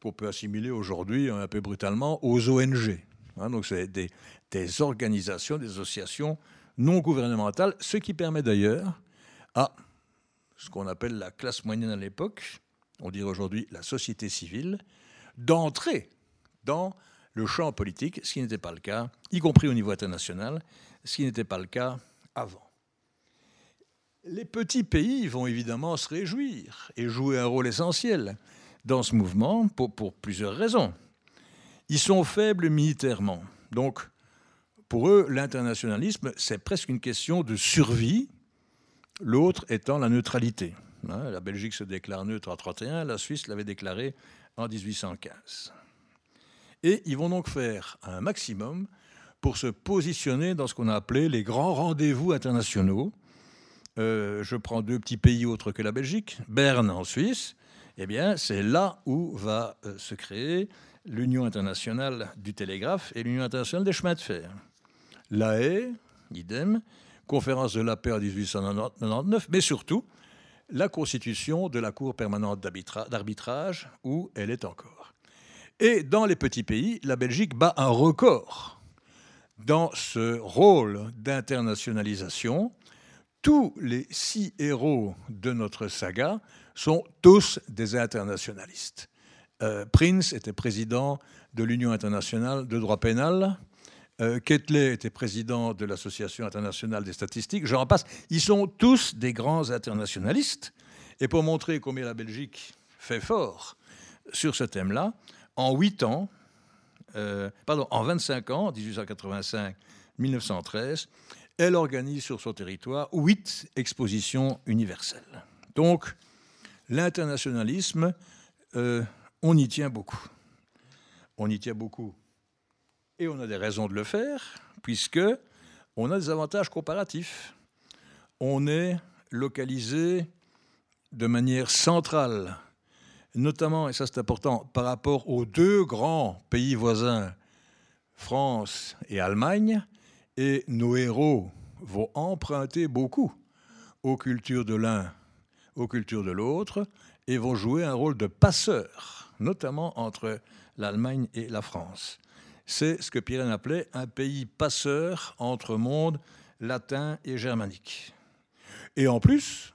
qu'on peut assimiler aujourd'hui un peu brutalement aux ONG. Hein, donc, c'est des, organisations, des associations non gouvernementales, ce qui permet d'ailleurs à ce qu'on appelle la classe moyenne à l'époque, on dirait aujourd'hui la société civile, d'entrer dans le champ politique, ce qui n'était pas le cas, y compris au niveau international, ce qui n'était pas le cas avant. Les petits pays vont évidemment se réjouir et jouer un rôle essentiel dans ce mouvement pour plusieurs raisons. Ils sont faibles militairement. Donc, pour eux, l'internationalisme, c'est presque une question de survie, l'autre étant la neutralité. Hein, la Belgique se déclare neutre en 1931, la Suisse l'avait déclaré en 1815. Et ils vont donc faire un maximum pour se positionner dans ce qu'on a appelé les grands rendez-vous internationaux. Euh, je prends deux petits pays autres que la Belgique, Berne en Suisse. Eh bien, c'est là où va euh, se créer l'Union internationale du télégraphe et l'Union internationale des chemins de fer. La Haye, idem, conférence de la paix en 1899, mais surtout la constitution de la Cour permanente d'arbitrage où elle est encore. Et dans les petits pays, la Belgique bat un record dans ce rôle d'internationalisation. Tous les six héros de notre saga sont tous des internationalistes. Euh, Prince était président de l'Union internationale de droit pénal. Euh, Ketley était président de l'Association internationale des statistiques. J'en passe. Ils sont tous des grands internationalistes. Et pour montrer combien la Belgique fait fort sur ce thème-là, en 8 ans, euh, pardon, en 25 ans, 1885-1913, elle organise sur son territoire huit expositions universelles. Donc, l'internationalisme on y tient beaucoup. On y tient beaucoup. Et on a des raisons de le faire, puisque on a des avantages comparatifs. on est localisé de manière centrale, notamment, et ça c'est important, par rapport aux deux grands pays voisins, France et Allemagne, et nos héros vont emprunter beaucoup aux cultures de l'un, aux cultures de l'autre, et vont jouer un rôle de passeur, notamment entre l'Allemagne et la France. C'est ce que Pirenne appelait un pays passeur entre monde latin et germanique. Et en plus,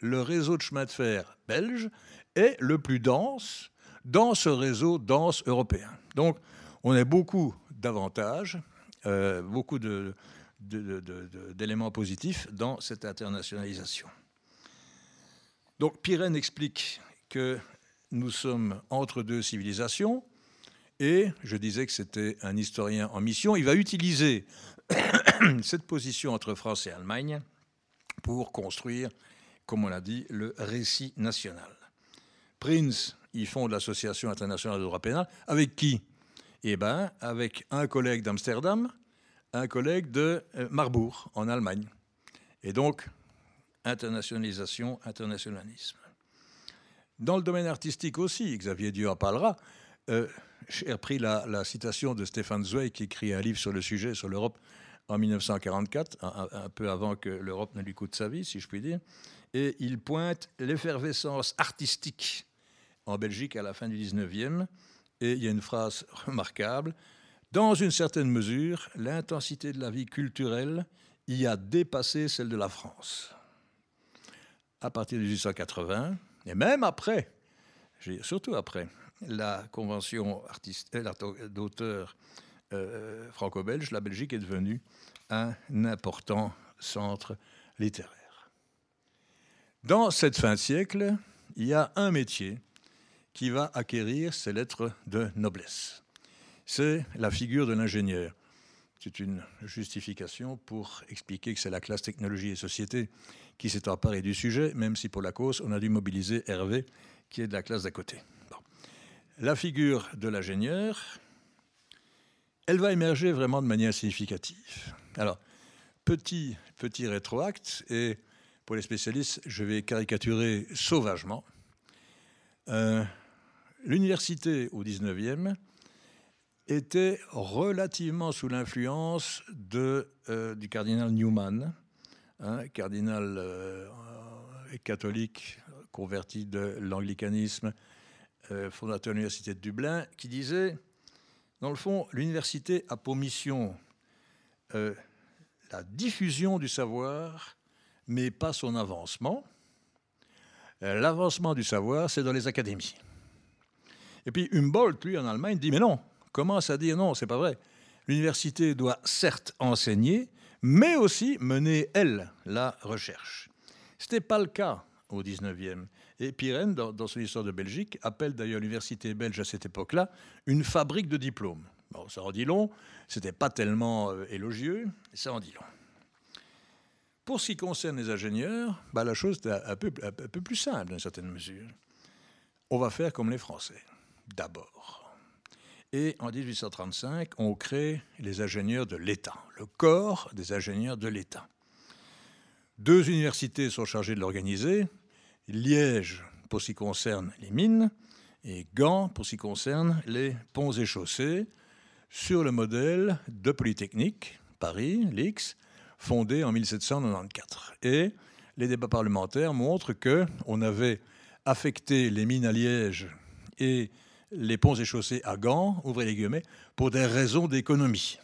le réseau de chemin de fer belge est le plus dense dans ce réseau dense européen. Donc, on a beaucoup d'avantages, euh, beaucoup d'éléments positifs dans cette internationalisation. Donc, Pirenne explique que nous sommes entre deux civilisations, et je disais que c'était un historien en mission. Il va utiliser [coughs] cette position entre France et Allemagne pour construire, comme on l'a dit, le récit national. Prince, ils fonde l'Association internationale de droit pénal. Avec qui? Eh bien, avec un collègue d'Amsterdam, un collègue de euh, Marbourg, en Allemagne. Et donc, internationalisation, internationalisme. Dans le domaine artistique aussi, Xavier Dieu en parlera. Euh, j'ai repris la, citation de Stéphane Zweig qui écrit un livre sur le sujet, sur l'Europe, en 1944, un, peu avant que l'Europe ne lui coûte sa vie, si je puis dire. Et il pointe l'effervescence artistique en Belgique à la fin du 19e. Et il y a une phrase remarquable. Dans une certaine mesure, l'intensité de la vie culturelle y a dépassé celle de la France. À partir de 1880, et même après, surtout après, la convention euh, d'auteurs euh, franco-belge, la Belgique est devenue un important centre littéraire. Dans cette fin de siècle, il y a un métier qui va acquérir ses lettres de noblesse. C'est la figure de l'ingénieur. C'est une justification pour expliquer que c'est la classe technologie et société qui s'est emparée du sujet, même si pour la cause, on a dû mobiliser Hervé, qui est de la classe d'à côté la figure de l'ingénieur, elle va émerger vraiment de manière significative. Alors, petit, petit rétroacte, et pour les spécialistes, je vais caricaturer sauvagement. Euh, l'université au 19e était relativement sous l'influence euh, du cardinal Newman, hein, cardinal euh, catholique converti de l'anglicanisme euh, fondateur de l'Université de Dublin, qui disait, dans le fond, l'université a pour mission euh, la diffusion du savoir, mais pas son avancement. Euh, l'avancement du savoir, c'est dans les académies. Et puis Humboldt, lui, en Allemagne, dit, mais non, commence à dire non, c'est pas vrai. L'université doit certes enseigner, mais aussi mener, elle, la recherche. Ce n'était pas le cas au 19e. Et Pirenne, dans, son histoire de Belgique, appelle d'ailleurs l'université belge à cette époque-là une fabrique de diplômes. Bon, ça en dit long, c'était pas tellement euh, élogieux, ça en dit long. Pour ce qui concerne les ingénieurs, bah, la chose est un peu, un peu plus simple dans une certaine mesure. On va faire comme les Français, d'abord. Et en 1835, on crée les ingénieurs de l'État, le corps des ingénieurs de l'État. Deux universités sont chargées de l'organiser, Liège pour ce qui concerne les mines et Gand pour ce qui concerne les ponts et chaussées, sur le modèle de Polytechnique, Paris, l'X, fondé en 1794. Et les débats parlementaires montrent qu'on avait affecté les mines à Liège et les ponts et chaussées à Gand, ouvrez les guillemets, pour des raisons d'économie.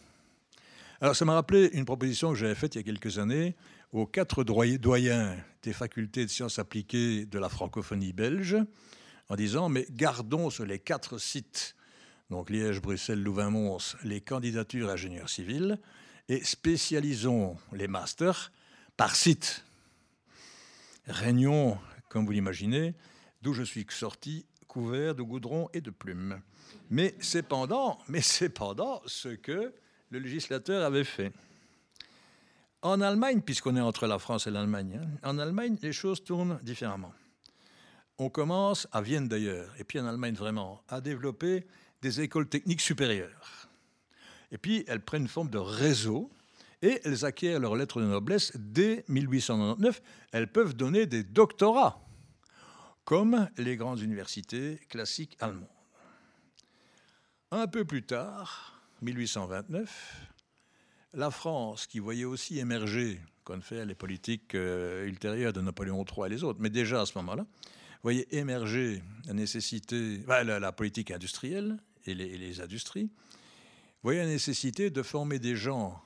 Alors ça m'a rappelé une proposition que j'avais faite il y a quelques années aux quatre doyens des facultés de sciences appliquées de la francophonie belge, en disant mais gardons sur les quatre sites, donc Liège, Bruxelles, Louvain-Mons, les candidatures ingénieurs civils et spécialisons les masters par site. Régnons, comme vous l'imaginez, d'où je suis sorti, couvert de goudron et de plumes. Mais c'est pendant, mais c'est pendant ce que le législateur avait fait. En Allemagne, puisqu'on est entre la France et l'Allemagne, hein, en Allemagne, les choses tournent différemment. On commence, à Vienne d'ailleurs, et puis en Allemagne vraiment, à développer des écoles techniques supérieures. Et puis elles prennent forme de réseau, et elles acquièrent leur lettre de noblesse dès 1899. Elles peuvent donner des doctorats, comme les grandes universités classiques allemandes. Un peu plus tard, 1829, la France, qui voyait aussi émerger, qu'on fait les politiques euh, ultérieures de Napoléon III et les autres, mais déjà à ce moment-là, voyait émerger la nécessité, la, politique industrielle et les, et les industries, voyait la nécessité de former des gens,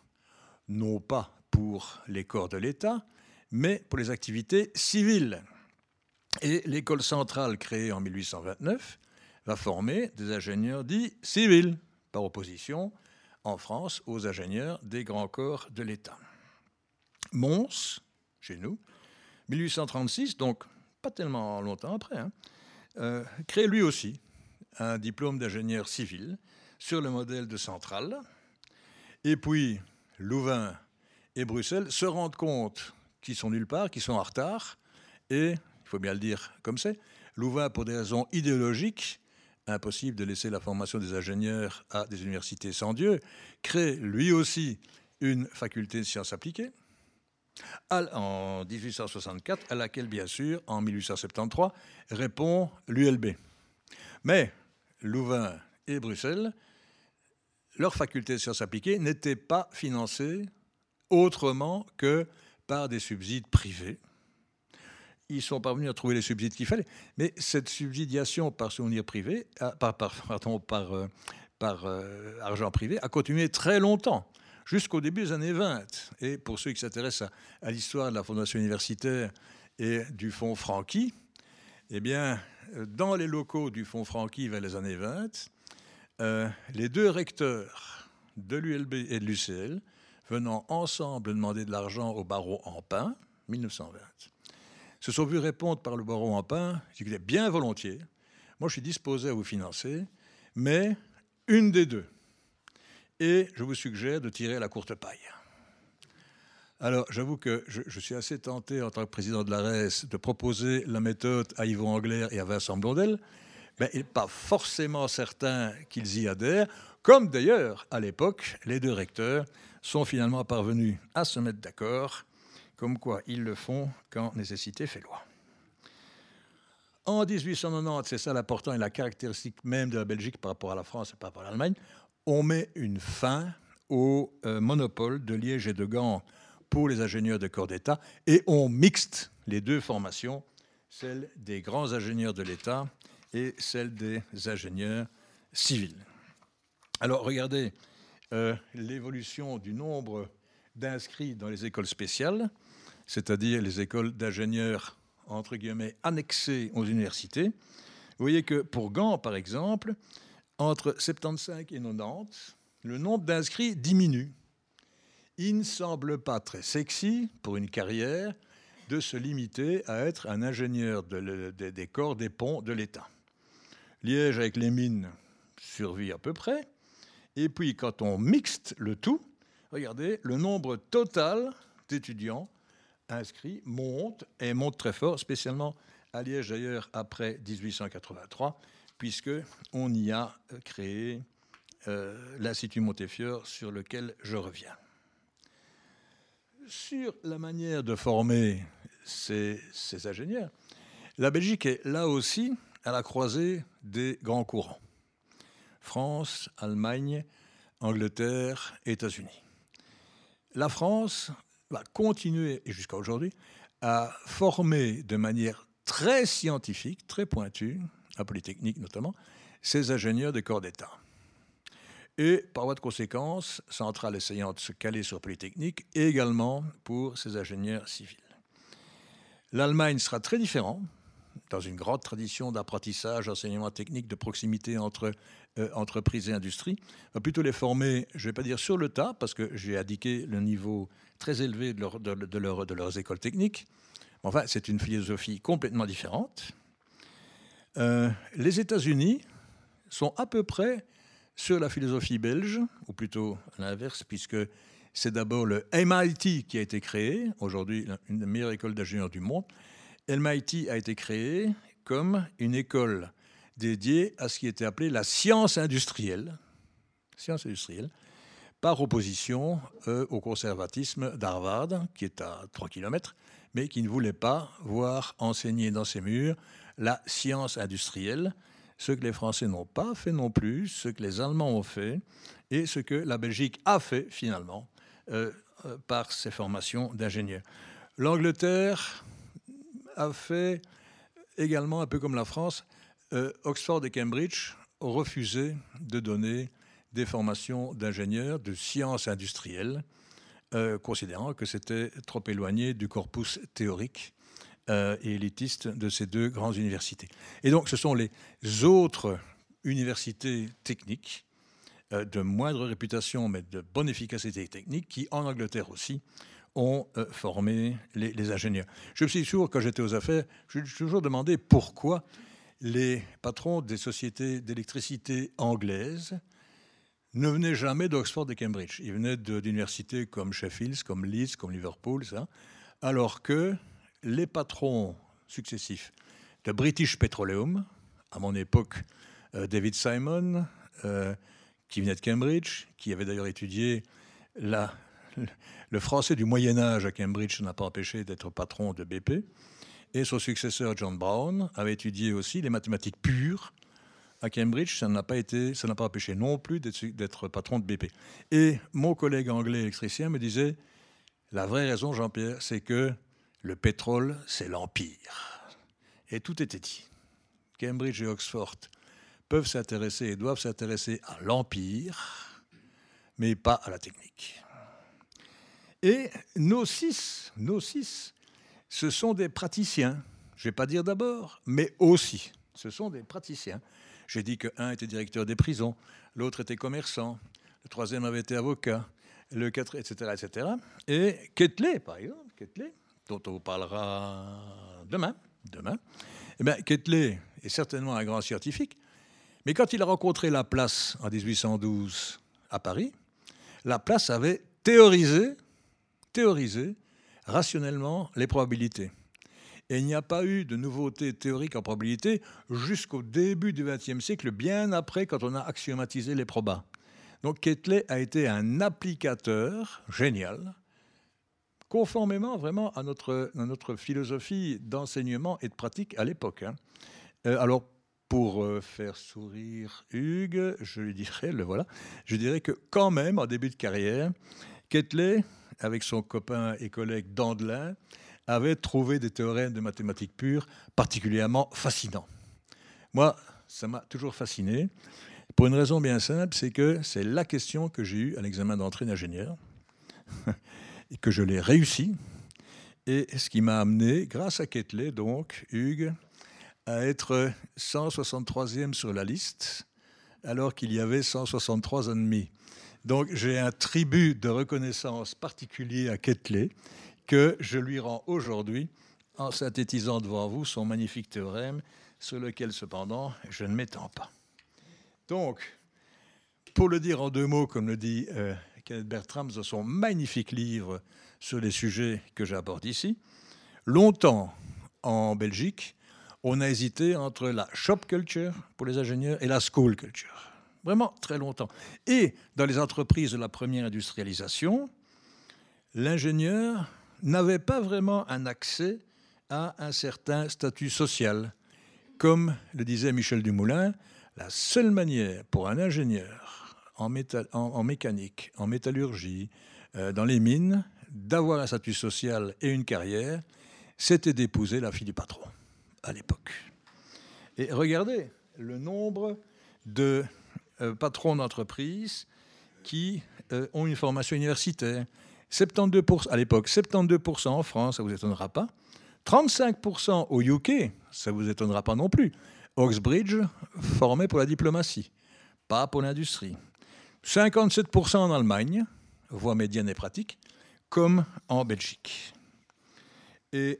non pas pour les corps de l'État, mais pour les activités civiles. Et l'école centrale créée en 1829 va former des ingénieurs dits civils, par opposition en France aux ingénieurs des grands corps de l'État. Mons, chez nous, 1836, donc pas tellement longtemps après, hein, euh, crée lui aussi un diplôme d'ingénieur civil sur le modèle de Centrale. Et puis, Louvain et Bruxelles se rendent compte qu'ils sont nulle part, qu'ils sont en retard, et, il faut bien le dire comme c'est, Louvain, pour des raisons idéologiques, impossible de laisser la formation des ingénieurs à des universités sans Dieu, crée lui aussi une faculté de sciences appliquées. En 1864, à laquelle, bien sûr, en 1873, répond l'ULB. Mais Louvain et Bruxelles, leur faculté de sciences appliquées n'était pas financée autrement que par des subsides privés ils sont parvenus à trouver les subsides qu'il fallait. Mais cette subsidiation par souvenir privé, euh, par, [laughs] pardon, par, euh, euh, argent privé, a continué très longtemps, jusqu'au début des années 20. Et pour ceux qui s'intéressent à, l'histoire de la fondation universitaire et du fonds Franqui, eh bien, dans les locaux du fonds Franqui vers les années 20, les deux recteurs de l'ULB et de l'UCL, venant ensemble demander de l'argent au barreau en pain, 1920, se sont vus répondre par le baron en pain, disais bien volontiers, moi je suis disposé à vous financer, mais une des deux. Et je vous suggère de tirer la courte paille. Alors, j'avoue que je, suis assez tenté, en tant que président de la RES, de proposer la méthode à Yvon Angler et à Vincent Blondel, mais il n'est pas forcément certain qu'ils y adhèrent, comme d'ailleurs, à l'époque, les deux recteurs sont finalement parvenus à se mettre d'accord comme quoi ils le font quand nécessité fait loi. En 1890, c'est ça l'important et la caractéristique même de la Belgique par rapport à la France et par rapport à l'Allemagne, on met une fin au euh, monopole de Liège et de Gand pour les ingénieurs de corps d'État et on mixte les deux formations, celle des grands ingénieurs de l'État et celle des ingénieurs civils. Alors regardez euh, l'évolution du nombre d'inscrits dans les écoles spéciales c'est-à-dire les écoles d'ingénieurs, entre guillemets, annexées aux universités. Vous voyez que pour Gand, par exemple, entre 75 et 90, le nombre d'inscrits diminue. Il ne semble pas très sexy pour une carrière de se limiter à être un ingénieur des corps des ponts de l'État. Liège avec les mines survit à peu près. Et puis quand on mixte le tout, regardez, le nombre total d'étudiants inscrits monte et monte très fort, spécialement à Liège d'ailleurs après 1883, puisque on y a créé euh, l'Institut Montefiore sur lequel je reviens. Sur la manière de former ces ingénieurs, la Belgique est là aussi à la croisée des grands courants. France, Allemagne, Angleterre, États-Unis. La France va continuer, jusqu'à aujourd'hui, à former de manière très scientifique, très pointue, à Polytechnique notamment, ces ingénieurs de corps d'État. Et par voie de conséquence, Centrale essayant de se caler sur Polytechnique, également pour ces ingénieurs civils. L'Allemagne sera très différente, dans une grande tradition d'apprentissage, enseignement technique, de proximité entre euh, entreprises et industrie, va plutôt les former, je ne vais pas dire sur le tas, parce que j'ai indiqué le niveau très élevé de, leur, de, de leurs écoles techniques. Enfin, c'est une philosophie complètement différente. Euh, les États-Unis sont à peu près sur la philosophie belge, ou plutôt l'inverse, puisque c'est d'abord le MIT qui a été créé, aujourd'hui une des meilleures écoles d'ingénieurs du monde. MIT a été créé comme une école dédiée à ce qui était appelé la science industrielle, science industrielle par opposition euh, au conservatisme d'Harvard, qui est à 3 km, mais qui ne voulait pas voir enseigner dans ses murs la science industrielle, ce que les Français n'ont pas fait non plus, ce que les Allemands ont fait, et ce que la Belgique a fait finalement euh, euh, par ses formations d'ingénieurs. L'Angleterre a fait également, un peu comme la France, Oxford et Cambridge ont refusé de donner des formations d'ingénieurs de sciences industrielles, euh, considérant que c'était trop éloigné du corpus théorique euh, et élitiste de ces deux grandes universités. Et donc ce sont les autres universités techniques euh, de moindre réputation mais de bonne efficacité technique qui, en Angleterre aussi, ont formé les, les, ingénieurs. Je me suis toujours, quand j'étais aux affaires, je me suis toujours demandé pourquoi les patrons des sociétés d'électricité anglaises ne venaient jamais d'Oxford et Cambridge. Ils venaient d'universités comme Sheffield, comme Leeds, comme Liverpool, ça, alors que les patrons successifs de British Petroleum, à mon époque, euh, David Simon, euh, qui venait de Cambridge, qui avait d'ailleurs étudié la, [laughs] le français du Moyen Âge à Cambridge, n'a pas empêché d'être patron de BP. Et son successeur, John Brown, avait étudié aussi les mathématiques pures à Cambridge. Ça n'a pas, ça n'a pas empêché non plus d'être patron de BP. Et mon collègue anglais électricien me disait la vraie raison, Jean-Pierre, c'est que le pétrole, c'est l'empire. Et tout était dit. Cambridge et Oxford peuvent s'intéresser et doivent s'intéresser à l'empire, mais pas à la technique. Et nos six, nos six ce sont des praticiens. Je ne vais pas dire d'abord, mais aussi. Ce sont des praticiens. J'ai dit qu'un était directeur des prisons, l'autre était commerçant, le troisième avait été avocat, le quatrième, etc., etc. Et Ketley, par exemple, Ketley, dont on vous parlera demain, demain. Eh bien, est certainement un grand scientifique, mais quand il a rencontré Laplace en 1812 à Paris, Laplace avait théorisé, théorisé rationnellement les probabilités. Et il n'y a pas eu de nouveauté théorique en probabilité jusqu'au début du XXe siècle, bien après quand on a axiomatisé les probas. Donc Ketley a été un applicateur génial, conformément vraiment à notre, notre philosophie d'enseignement et de pratique à l'époque. Hein. Euh, alors, pour euh, faire sourire Hugues, je lui dirais, le voilà, je dirais que quand même, en début de carrière, Ketley avec son copain et collègue Dandelin, avait trouvé des théorèmes de mathématiques pures particulièrement fascinants. Moi, ça m'a toujours fasciné, pour une raison bien simple, c'est que c'est la question que j'ai eue à l'examen d'entrée d'ingénieur, [laughs] et que je l'ai réussi, et ce qui m'a amené, grâce à Ketley, donc, Hugues, à être 163e sur la liste, alors qu'il y avait 163 ennemis. Donc j'ai un tribut de reconnaissance particulier à Ketley que je lui rends aujourd'hui en synthétisant devant vous son magnifique théorème sur lequel cependant je ne m'étends pas. Donc, pour le dire en deux mots, comme le dit euh, Kenneth Bertram dans son magnifique livre sur les sujets que j'aborde ici, longtemps en Belgique, on a hésité entre la shop culture pour les ingénieurs et la school culture vraiment très longtemps. Et dans les entreprises de la première industrialisation, l'ingénieur n'avait pas vraiment un accès à un certain statut social. Comme le disait Michel Dumoulin, la seule manière pour un ingénieur en, mécanique, en métallurgie, euh, dans les mines, d'avoir un statut social et une carrière, c'était d'épouser la fille du patron à l'époque. Et regardez le nombre de patrons d'entreprises qui euh, ont une formation universitaire. 72%, à l'époque, 72% en France, ça ne vous étonnera pas. 35% au UK, ça ne vous étonnera pas non plus. Oxbridge, formé pour la diplomatie, pas pour l'industrie. 57% en Allemagne, voie médiane et pratique, comme en Belgique. Et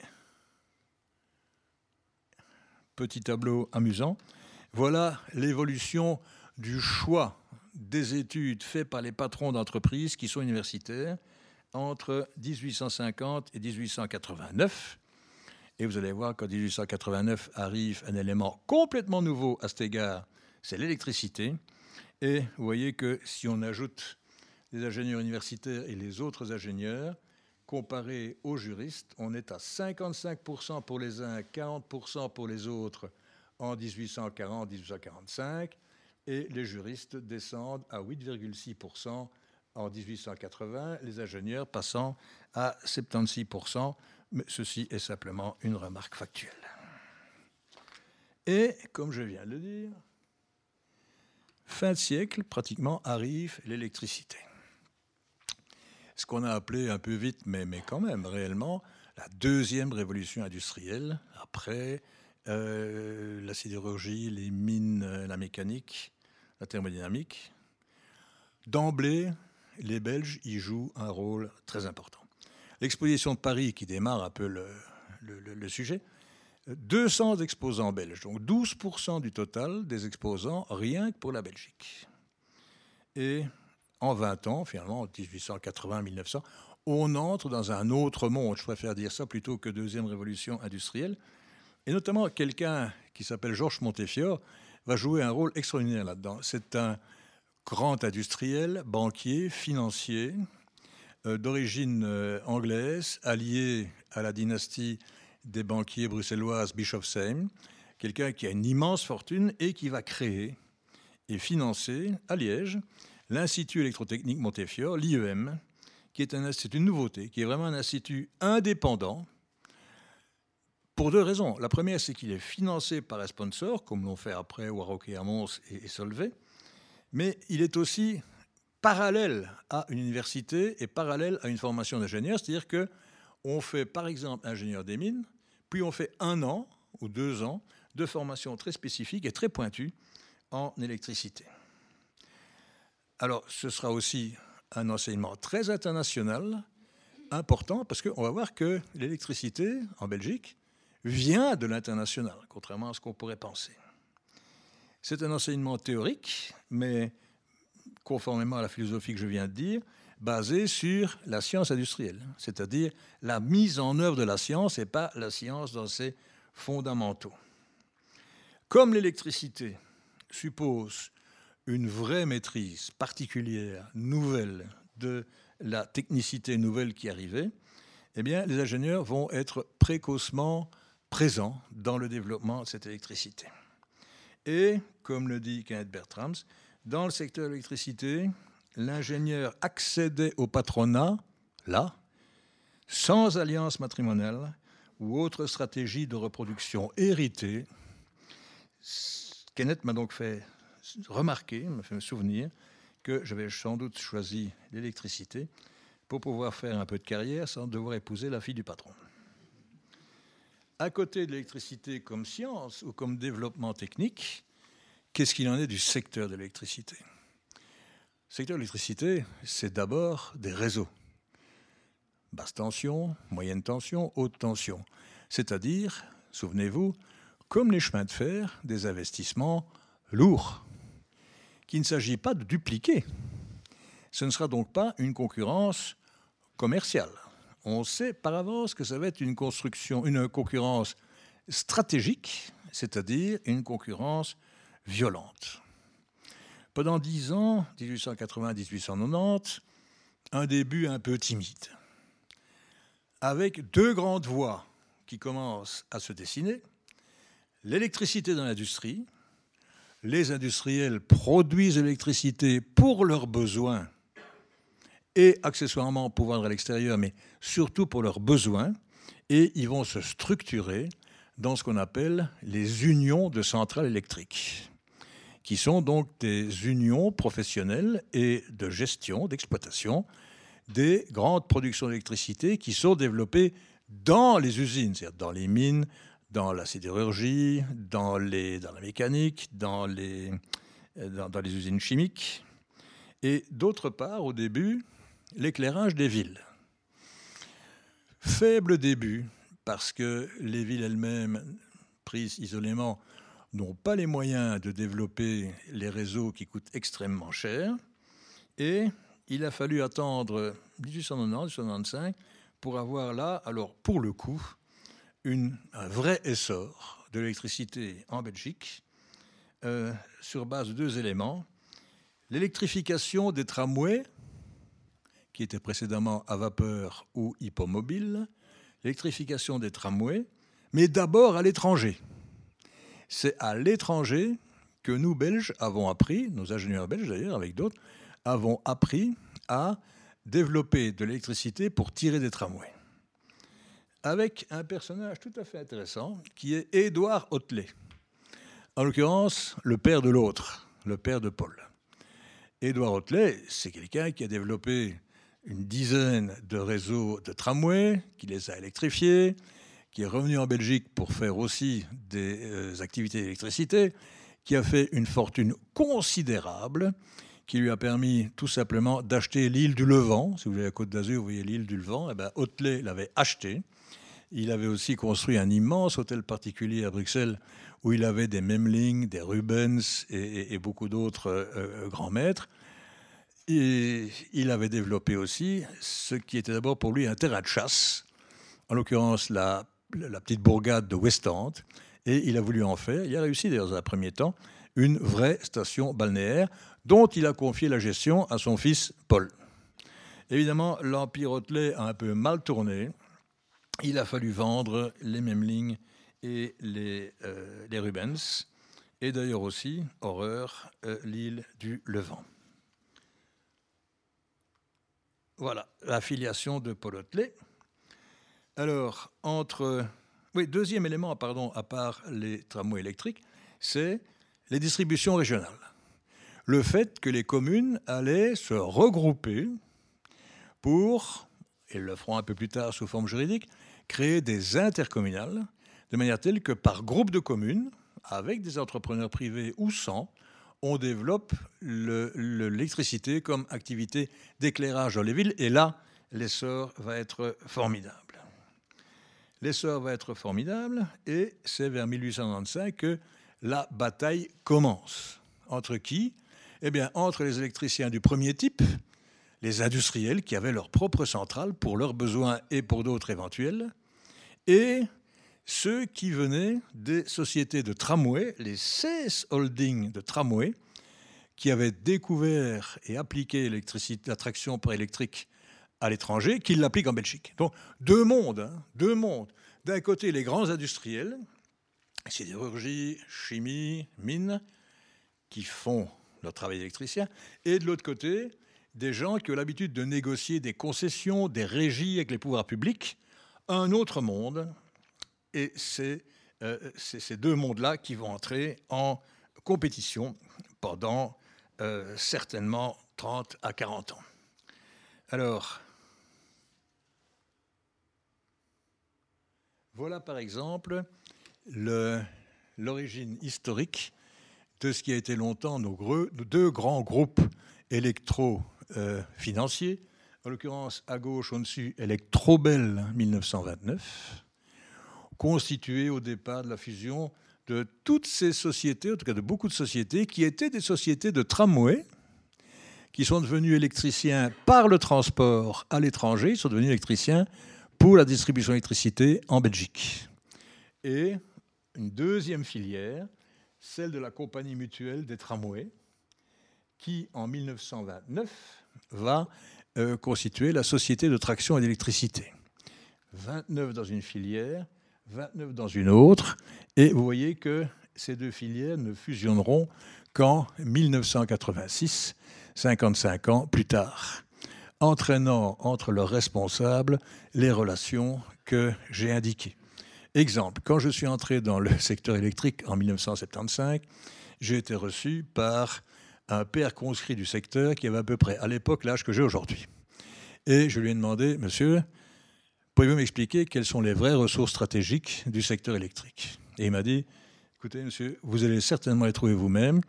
petit tableau amusant, voilà l'évolution du choix des études faites par les patrons d'entreprises qui sont universitaires entre 1850 et 1889. Et vous allez voir qu'en 1889 arrive un élément complètement nouveau à cet égard, c'est l'électricité. Et vous voyez que si on ajoute les ingénieurs universitaires et les autres ingénieurs, comparé aux juristes, on est à 55% pour les uns, 40% pour les autres en 1840-1845, et les juristes descendent à 8,6% en 1880, les ingénieurs passant à 76%, mais ceci est simplement une remarque factuelle. Et, comme je viens de le dire, fin de siècle, pratiquement, arrive l'électricité. Ce qu'on a appelé un peu vite, mais, mais quand même réellement, la deuxième révolution industrielle, après euh, la sidérurgie, les mines, euh, la mécanique, la thermodynamique. D'emblée, les Belges y jouent un rôle très important. L'exposition de Paris, qui démarre un peu le, sujet, 200 exposants belges, donc 12% du total des exposants rien que pour la Belgique. Et en 20 ans, finalement, 1880-1900, on entre dans un autre monde. Je préfère dire ça plutôt que deuxième révolution industrielle. Et notamment, quelqu'un qui s'appelle Georges Montefiore va jouer un rôle extraordinaire là-dedans. C'est un grand industriel, banquier, financier, euh, d'origine euh, anglaise, allié à la dynastie des banquiers bruxelloises Bischofsheim, quelqu'un qui a une immense fortune et qui va créer et financer à Liège l'Institut électrotechnique Montefiore, l'IEM, qui est un nouveauté, qui est vraiment un institut indépendant, pour deux raisons. La première, c'est qu'il est financé par un sponsor, comme l'ont fait après Warrock et Mons et Solvay, mais il est aussi parallèle à une université et parallèle à une formation d'ingénieur, c'est-à-dire que on fait par exemple ingénieur des mines, puis on fait un an ou deux ans de formation très spécifique et très pointue en électricité. Alors, ce sera aussi un enseignement très international, important, parce qu'on va voir que l'électricité en Belgique vient de l'international, contrairement à ce qu'on pourrait penser. C'est un enseignement théorique, mais conformément à la philosophie que je viens de dire, basé sur la science industrielle, c'est-à-dire la mise en œuvre de la science et pas la science dans ses fondamentaux. Comme l'électricité suppose une vraie maîtrise particulière, nouvelle, de la technicité nouvelle qui arrivait, eh bien, les ingénieurs vont être précocement présents dans le développement de cette électricité. Et, comme le dit Kenneth Bertrams, dans le secteur de l'électricité, l'ingénieur accédait au patronat, là, sans alliance matrimoniale ou autre stratégie de reproduction héritée. Kenneth m'a donc fait remarquer, m'a fait me souvenir que j'avais sans doute choisi l'électricité pour pouvoir faire un peu de carrière sans devoir épouser la fille du patron. À côté de l'électricité comme science ou comme développement technique, qu'est-ce qu'il en est du secteur de l'électricité? Le secteur de l'électricité, c'est d'abord des réseaux. Basse tension, moyenne tension, haute tension. C'est-à-dire, souvenez-vous, comme les chemins de fer, des investissements lourds qu'il ne s'agit pas de dupliquer. Ce ne sera donc pas une concurrence commerciale. On sait par avance que ça va être une construction, une concurrence stratégique, c'est-à-dire une concurrence violente. Pendant dix ans, 1880-1890, un début un peu timide, avec deux grandes voies qui commencent à se dessiner, l'électricité dans l'industrie, les industriels produisent l'électricité pour leurs besoins et accessoirement pour vendre à l'extérieur, mais surtout pour leurs besoins, et ils vont se structurer dans ce qu'on appelle les unions de centrales électriques, qui sont donc des unions professionnelles et de gestion, d'exploitation des grandes productions d'électricité qui sont développées dans les usines, c'est-à-dire dans les mines, dans la sidérurgie, dans, les, dans la mécanique, dans les, dans, dans les usines chimiques, et d'autre part, au début, l'éclairage des villes. Faible début, parce que les villes elles-mêmes, prises isolément, n'ont pas les moyens de développer les réseaux qui coûtent extrêmement cher, et il a fallu attendre 1890-1895 pour avoir là, alors pour le coup, un vrai essor de l'électricité en Belgique euh, sur base de deux éléments. L'électrification des tramways, qui était précédemment à vapeur ou hippomobile, l'électrification des tramways, mais d'abord à l'étranger. C'est à l'étranger que nous, Belges, avons appris, nos ingénieurs belges d'ailleurs, avec d'autres, avons appris à développer de l'électricité pour tirer des tramways. Avec un personnage tout à fait intéressant qui est Édouard Hotelet. En l'occurrence, le père de l'autre, le père de Paul. Édouard Hotelet, c'est quelqu'un qui a développé une dizaine de réseaux de tramways, qui les a électrifiés, qui est revenu en Belgique pour faire aussi des euh, activités d'électricité, qui a fait une fortune considérable, qui lui a permis tout simplement d'acheter l'île du Levant. Si vous voyez la côte d'Azur, vous voyez l'île du Levant. Eh ben, Hotelet l'avait acheté. Il avait aussi construit un immense hôtel particulier à Bruxelles où il avait des Memling, des Rubens et, beaucoup d'autres euh, euh, grands maîtres. Et il avait développé aussi ce qui était d'abord pour lui un terrain de chasse, en l'occurrence la, petite bourgade de Westend, et il a voulu en faire, il a réussi d'ailleurs dans un premier temps, une vraie station balnéaire dont il a confié la gestion à son fils Paul. Évidemment, l'Empire Hotelet a un peu mal tourné. Il a fallu vendre les Memling et les, euh, les Rubens, et d'ailleurs aussi, horreur, euh, l'île du Levant. Voilà, l'affiliation de Paul. Alors, entre. Oui, deuxième élément, pardon, à part les tramways électriques, c'est les distributions régionales. Le fait que les communes allaient se regrouper pour, et le feront un peu plus tard sous forme juridique, créer des intercommunales, de manière telle que par groupe de communes, avec des entrepreneurs privés ou sans, on développe l'électricité comme activité d'éclairage dans les villes. Et là, l'essor va être formidable. L'essor va être formidable et c'est vers 1895 que la bataille commence. Entre qui? Eh bien, entre les électriciens du premier type, les industriels qui avaient leur propre centrale pour leurs besoins et pour d'autres éventuels, et ceux qui venaient des sociétés de tramway, les 16 holdings de tramway, qui avaient découvert et appliqué la traction par électrique à l'étranger, qui l'appliquent en Belgique. Donc deux mondes, hein, deux mondes. D'un côté, les grands industriels, sidérurgie, chimie, mines, qui font leur travail d'électricien, et de l'autre côté, des gens qui ont l'habitude de négocier des concessions, des régies avec les pouvoirs publics, un autre monde, et c'est euh, ces deux mondes-là qui vont entrer en compétition pendant euh, certainement 30 à 40 ans. Alors, voilà par exemple l'origine historique de ce qui a été longtemps nos, deux grands groupes électro-financiers. en l'occurrence, à gauche, au-dessus, Electrobel 1929, constitué au départ de la fusion de toutes ces sociétés, en tout cas de beaucoup de sociétés, qui étaient des sociétés de tramway, qui sont devenus électriciens par le transport à l'étranger, ils sont devenus électriciens pour la distribution d'électricité en Belgique. Et une deuxième filière, celle de la compagnie mutuelle des tramways, qui en 1929 va euh, constituer la société de traction et d'électricité. 29 dans une filière, 29 dans une autre, et vous voyez que ces deux filières ne fusionneront qu'en 1986, 55 ans plus tard, entraînant entre leurs responsables les relations que j'ai indiquées. Exemple, quand je suis entré dans le secteur électrique en 1975, j'ai été reçu par un père conscrit du secteur qui avait à peu près à l'époque l'âge que j'ai aujourd'hui. Et je lui ai demandé, monsieur, Pouvez-vous m'expliquer quelles sont les vraies ressources stratégiques du secteur électrique? Et il m'a dit, écoutez, monsieur, vous allez certainement les trouver vous-même,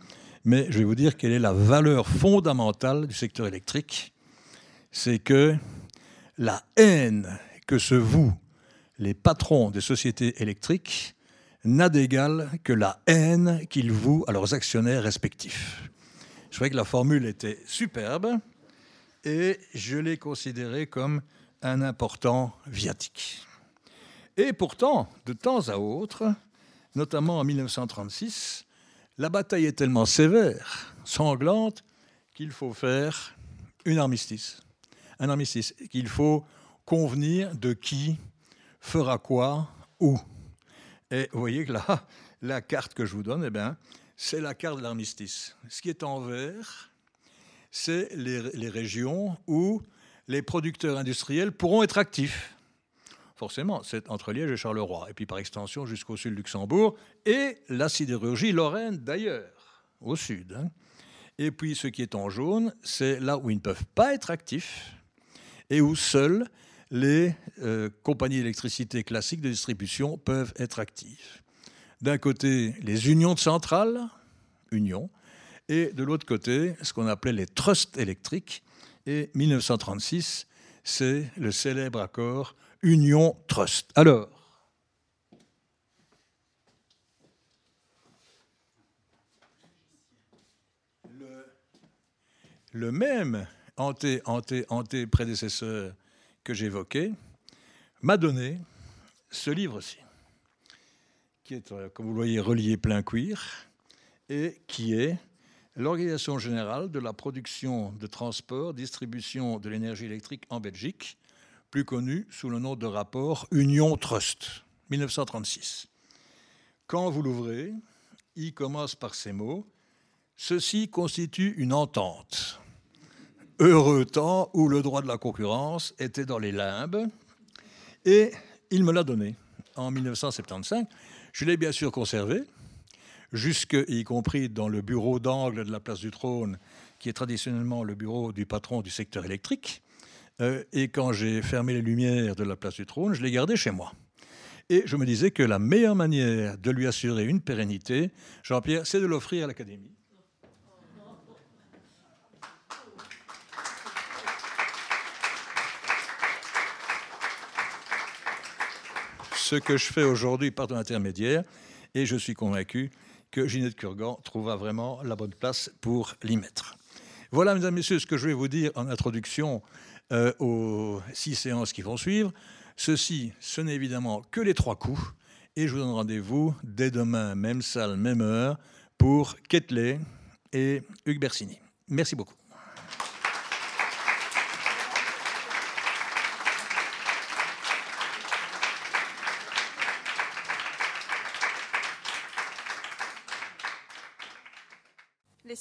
mais je vais vous dire quelle est la valeur fondamentale du secteur électrique. C'est que la haine que se vouent les patrons des sociétés électriques n'a d'égal que la haine qu'ils vouent à leurs actionnaires respectifs. Je trouvais que la formule était superbe et je l'ai considérée comme un important viatique. Et pourtant, de temps à autre, notamment en 1936, la bataille est tellement sévère, sanglante, qu'il faut faire une armistice. un armistice, qu'il faut convenir de qui fera quoi où. Et vous voyez que là, la carte que je vous donne, eh bien, c'est la carte de l'armistice. Ce qui est en vert, c'est les, les, régions où les producteurs industriels pourront être actifs. Forcément, c'est entre Liège et Charleroi, et puis par extension jusqu'au sud Luxembourg, et la sidérurgie lorraine d'ailleurs, au sud. Hein. Et puis ce qui est en jaune, c'est là où ils ne peuvent pas être actifs, et où seuls les euh, compagnies d'électricité classiques de distribution peuvent être actives. D'un côté, les unions de centrales, unions, et de l'autre côté, ce qu'on appelait les trusts électriques. Et 1936, c'est le célèbre accord Union Trust. Alors, le, même anté, anté, anté prédécesseur que j'évoquais m'a donné ce livre-ci, qui est, euh, comme vous le voyez, relié plein cuir, et qui est l'Organisation générale de la production, de transport, distribution de l'énergie électrique en Belgique, plus connue sous le nom de rapport Union Trust, 1936. Quand vous l'ouvrez, il commence par ces mots Ceci constitue une entente heureux temps où le droit de la concurrence était dans les limbes. Et il me l'a donné en 1975. Je l'ai bien sûr conservé, jusque y compris dans le bureau d'angle de la place du trône, qui est traditionnellement le bureau du patron du secteur électrique. Euh, et quand j'ai fermé les lumières de la place du trône, je l'ai gardé chez moi. Et je me disais que la meilleure manière de lui assurer une pérennité, Jean-Pierre, c'est de l'offrir à l'Académie. ce que je fais aujourd'hui par ton intermédiaire, et je suis convaincu que Ginette Kurgan trouvera vraiment la bonne place pour l'y mettre. Voilà, mesdames, et messieurs, ce que je vais vous dire en introduction euh, aux six séances qui vont suivre. Ceci, ce n'est évidemment que les trois coups, et je vous donne rendez-vous dès demain, même salle, même heure, pour Ketley et Hugues Bersini. Merci beaucoup.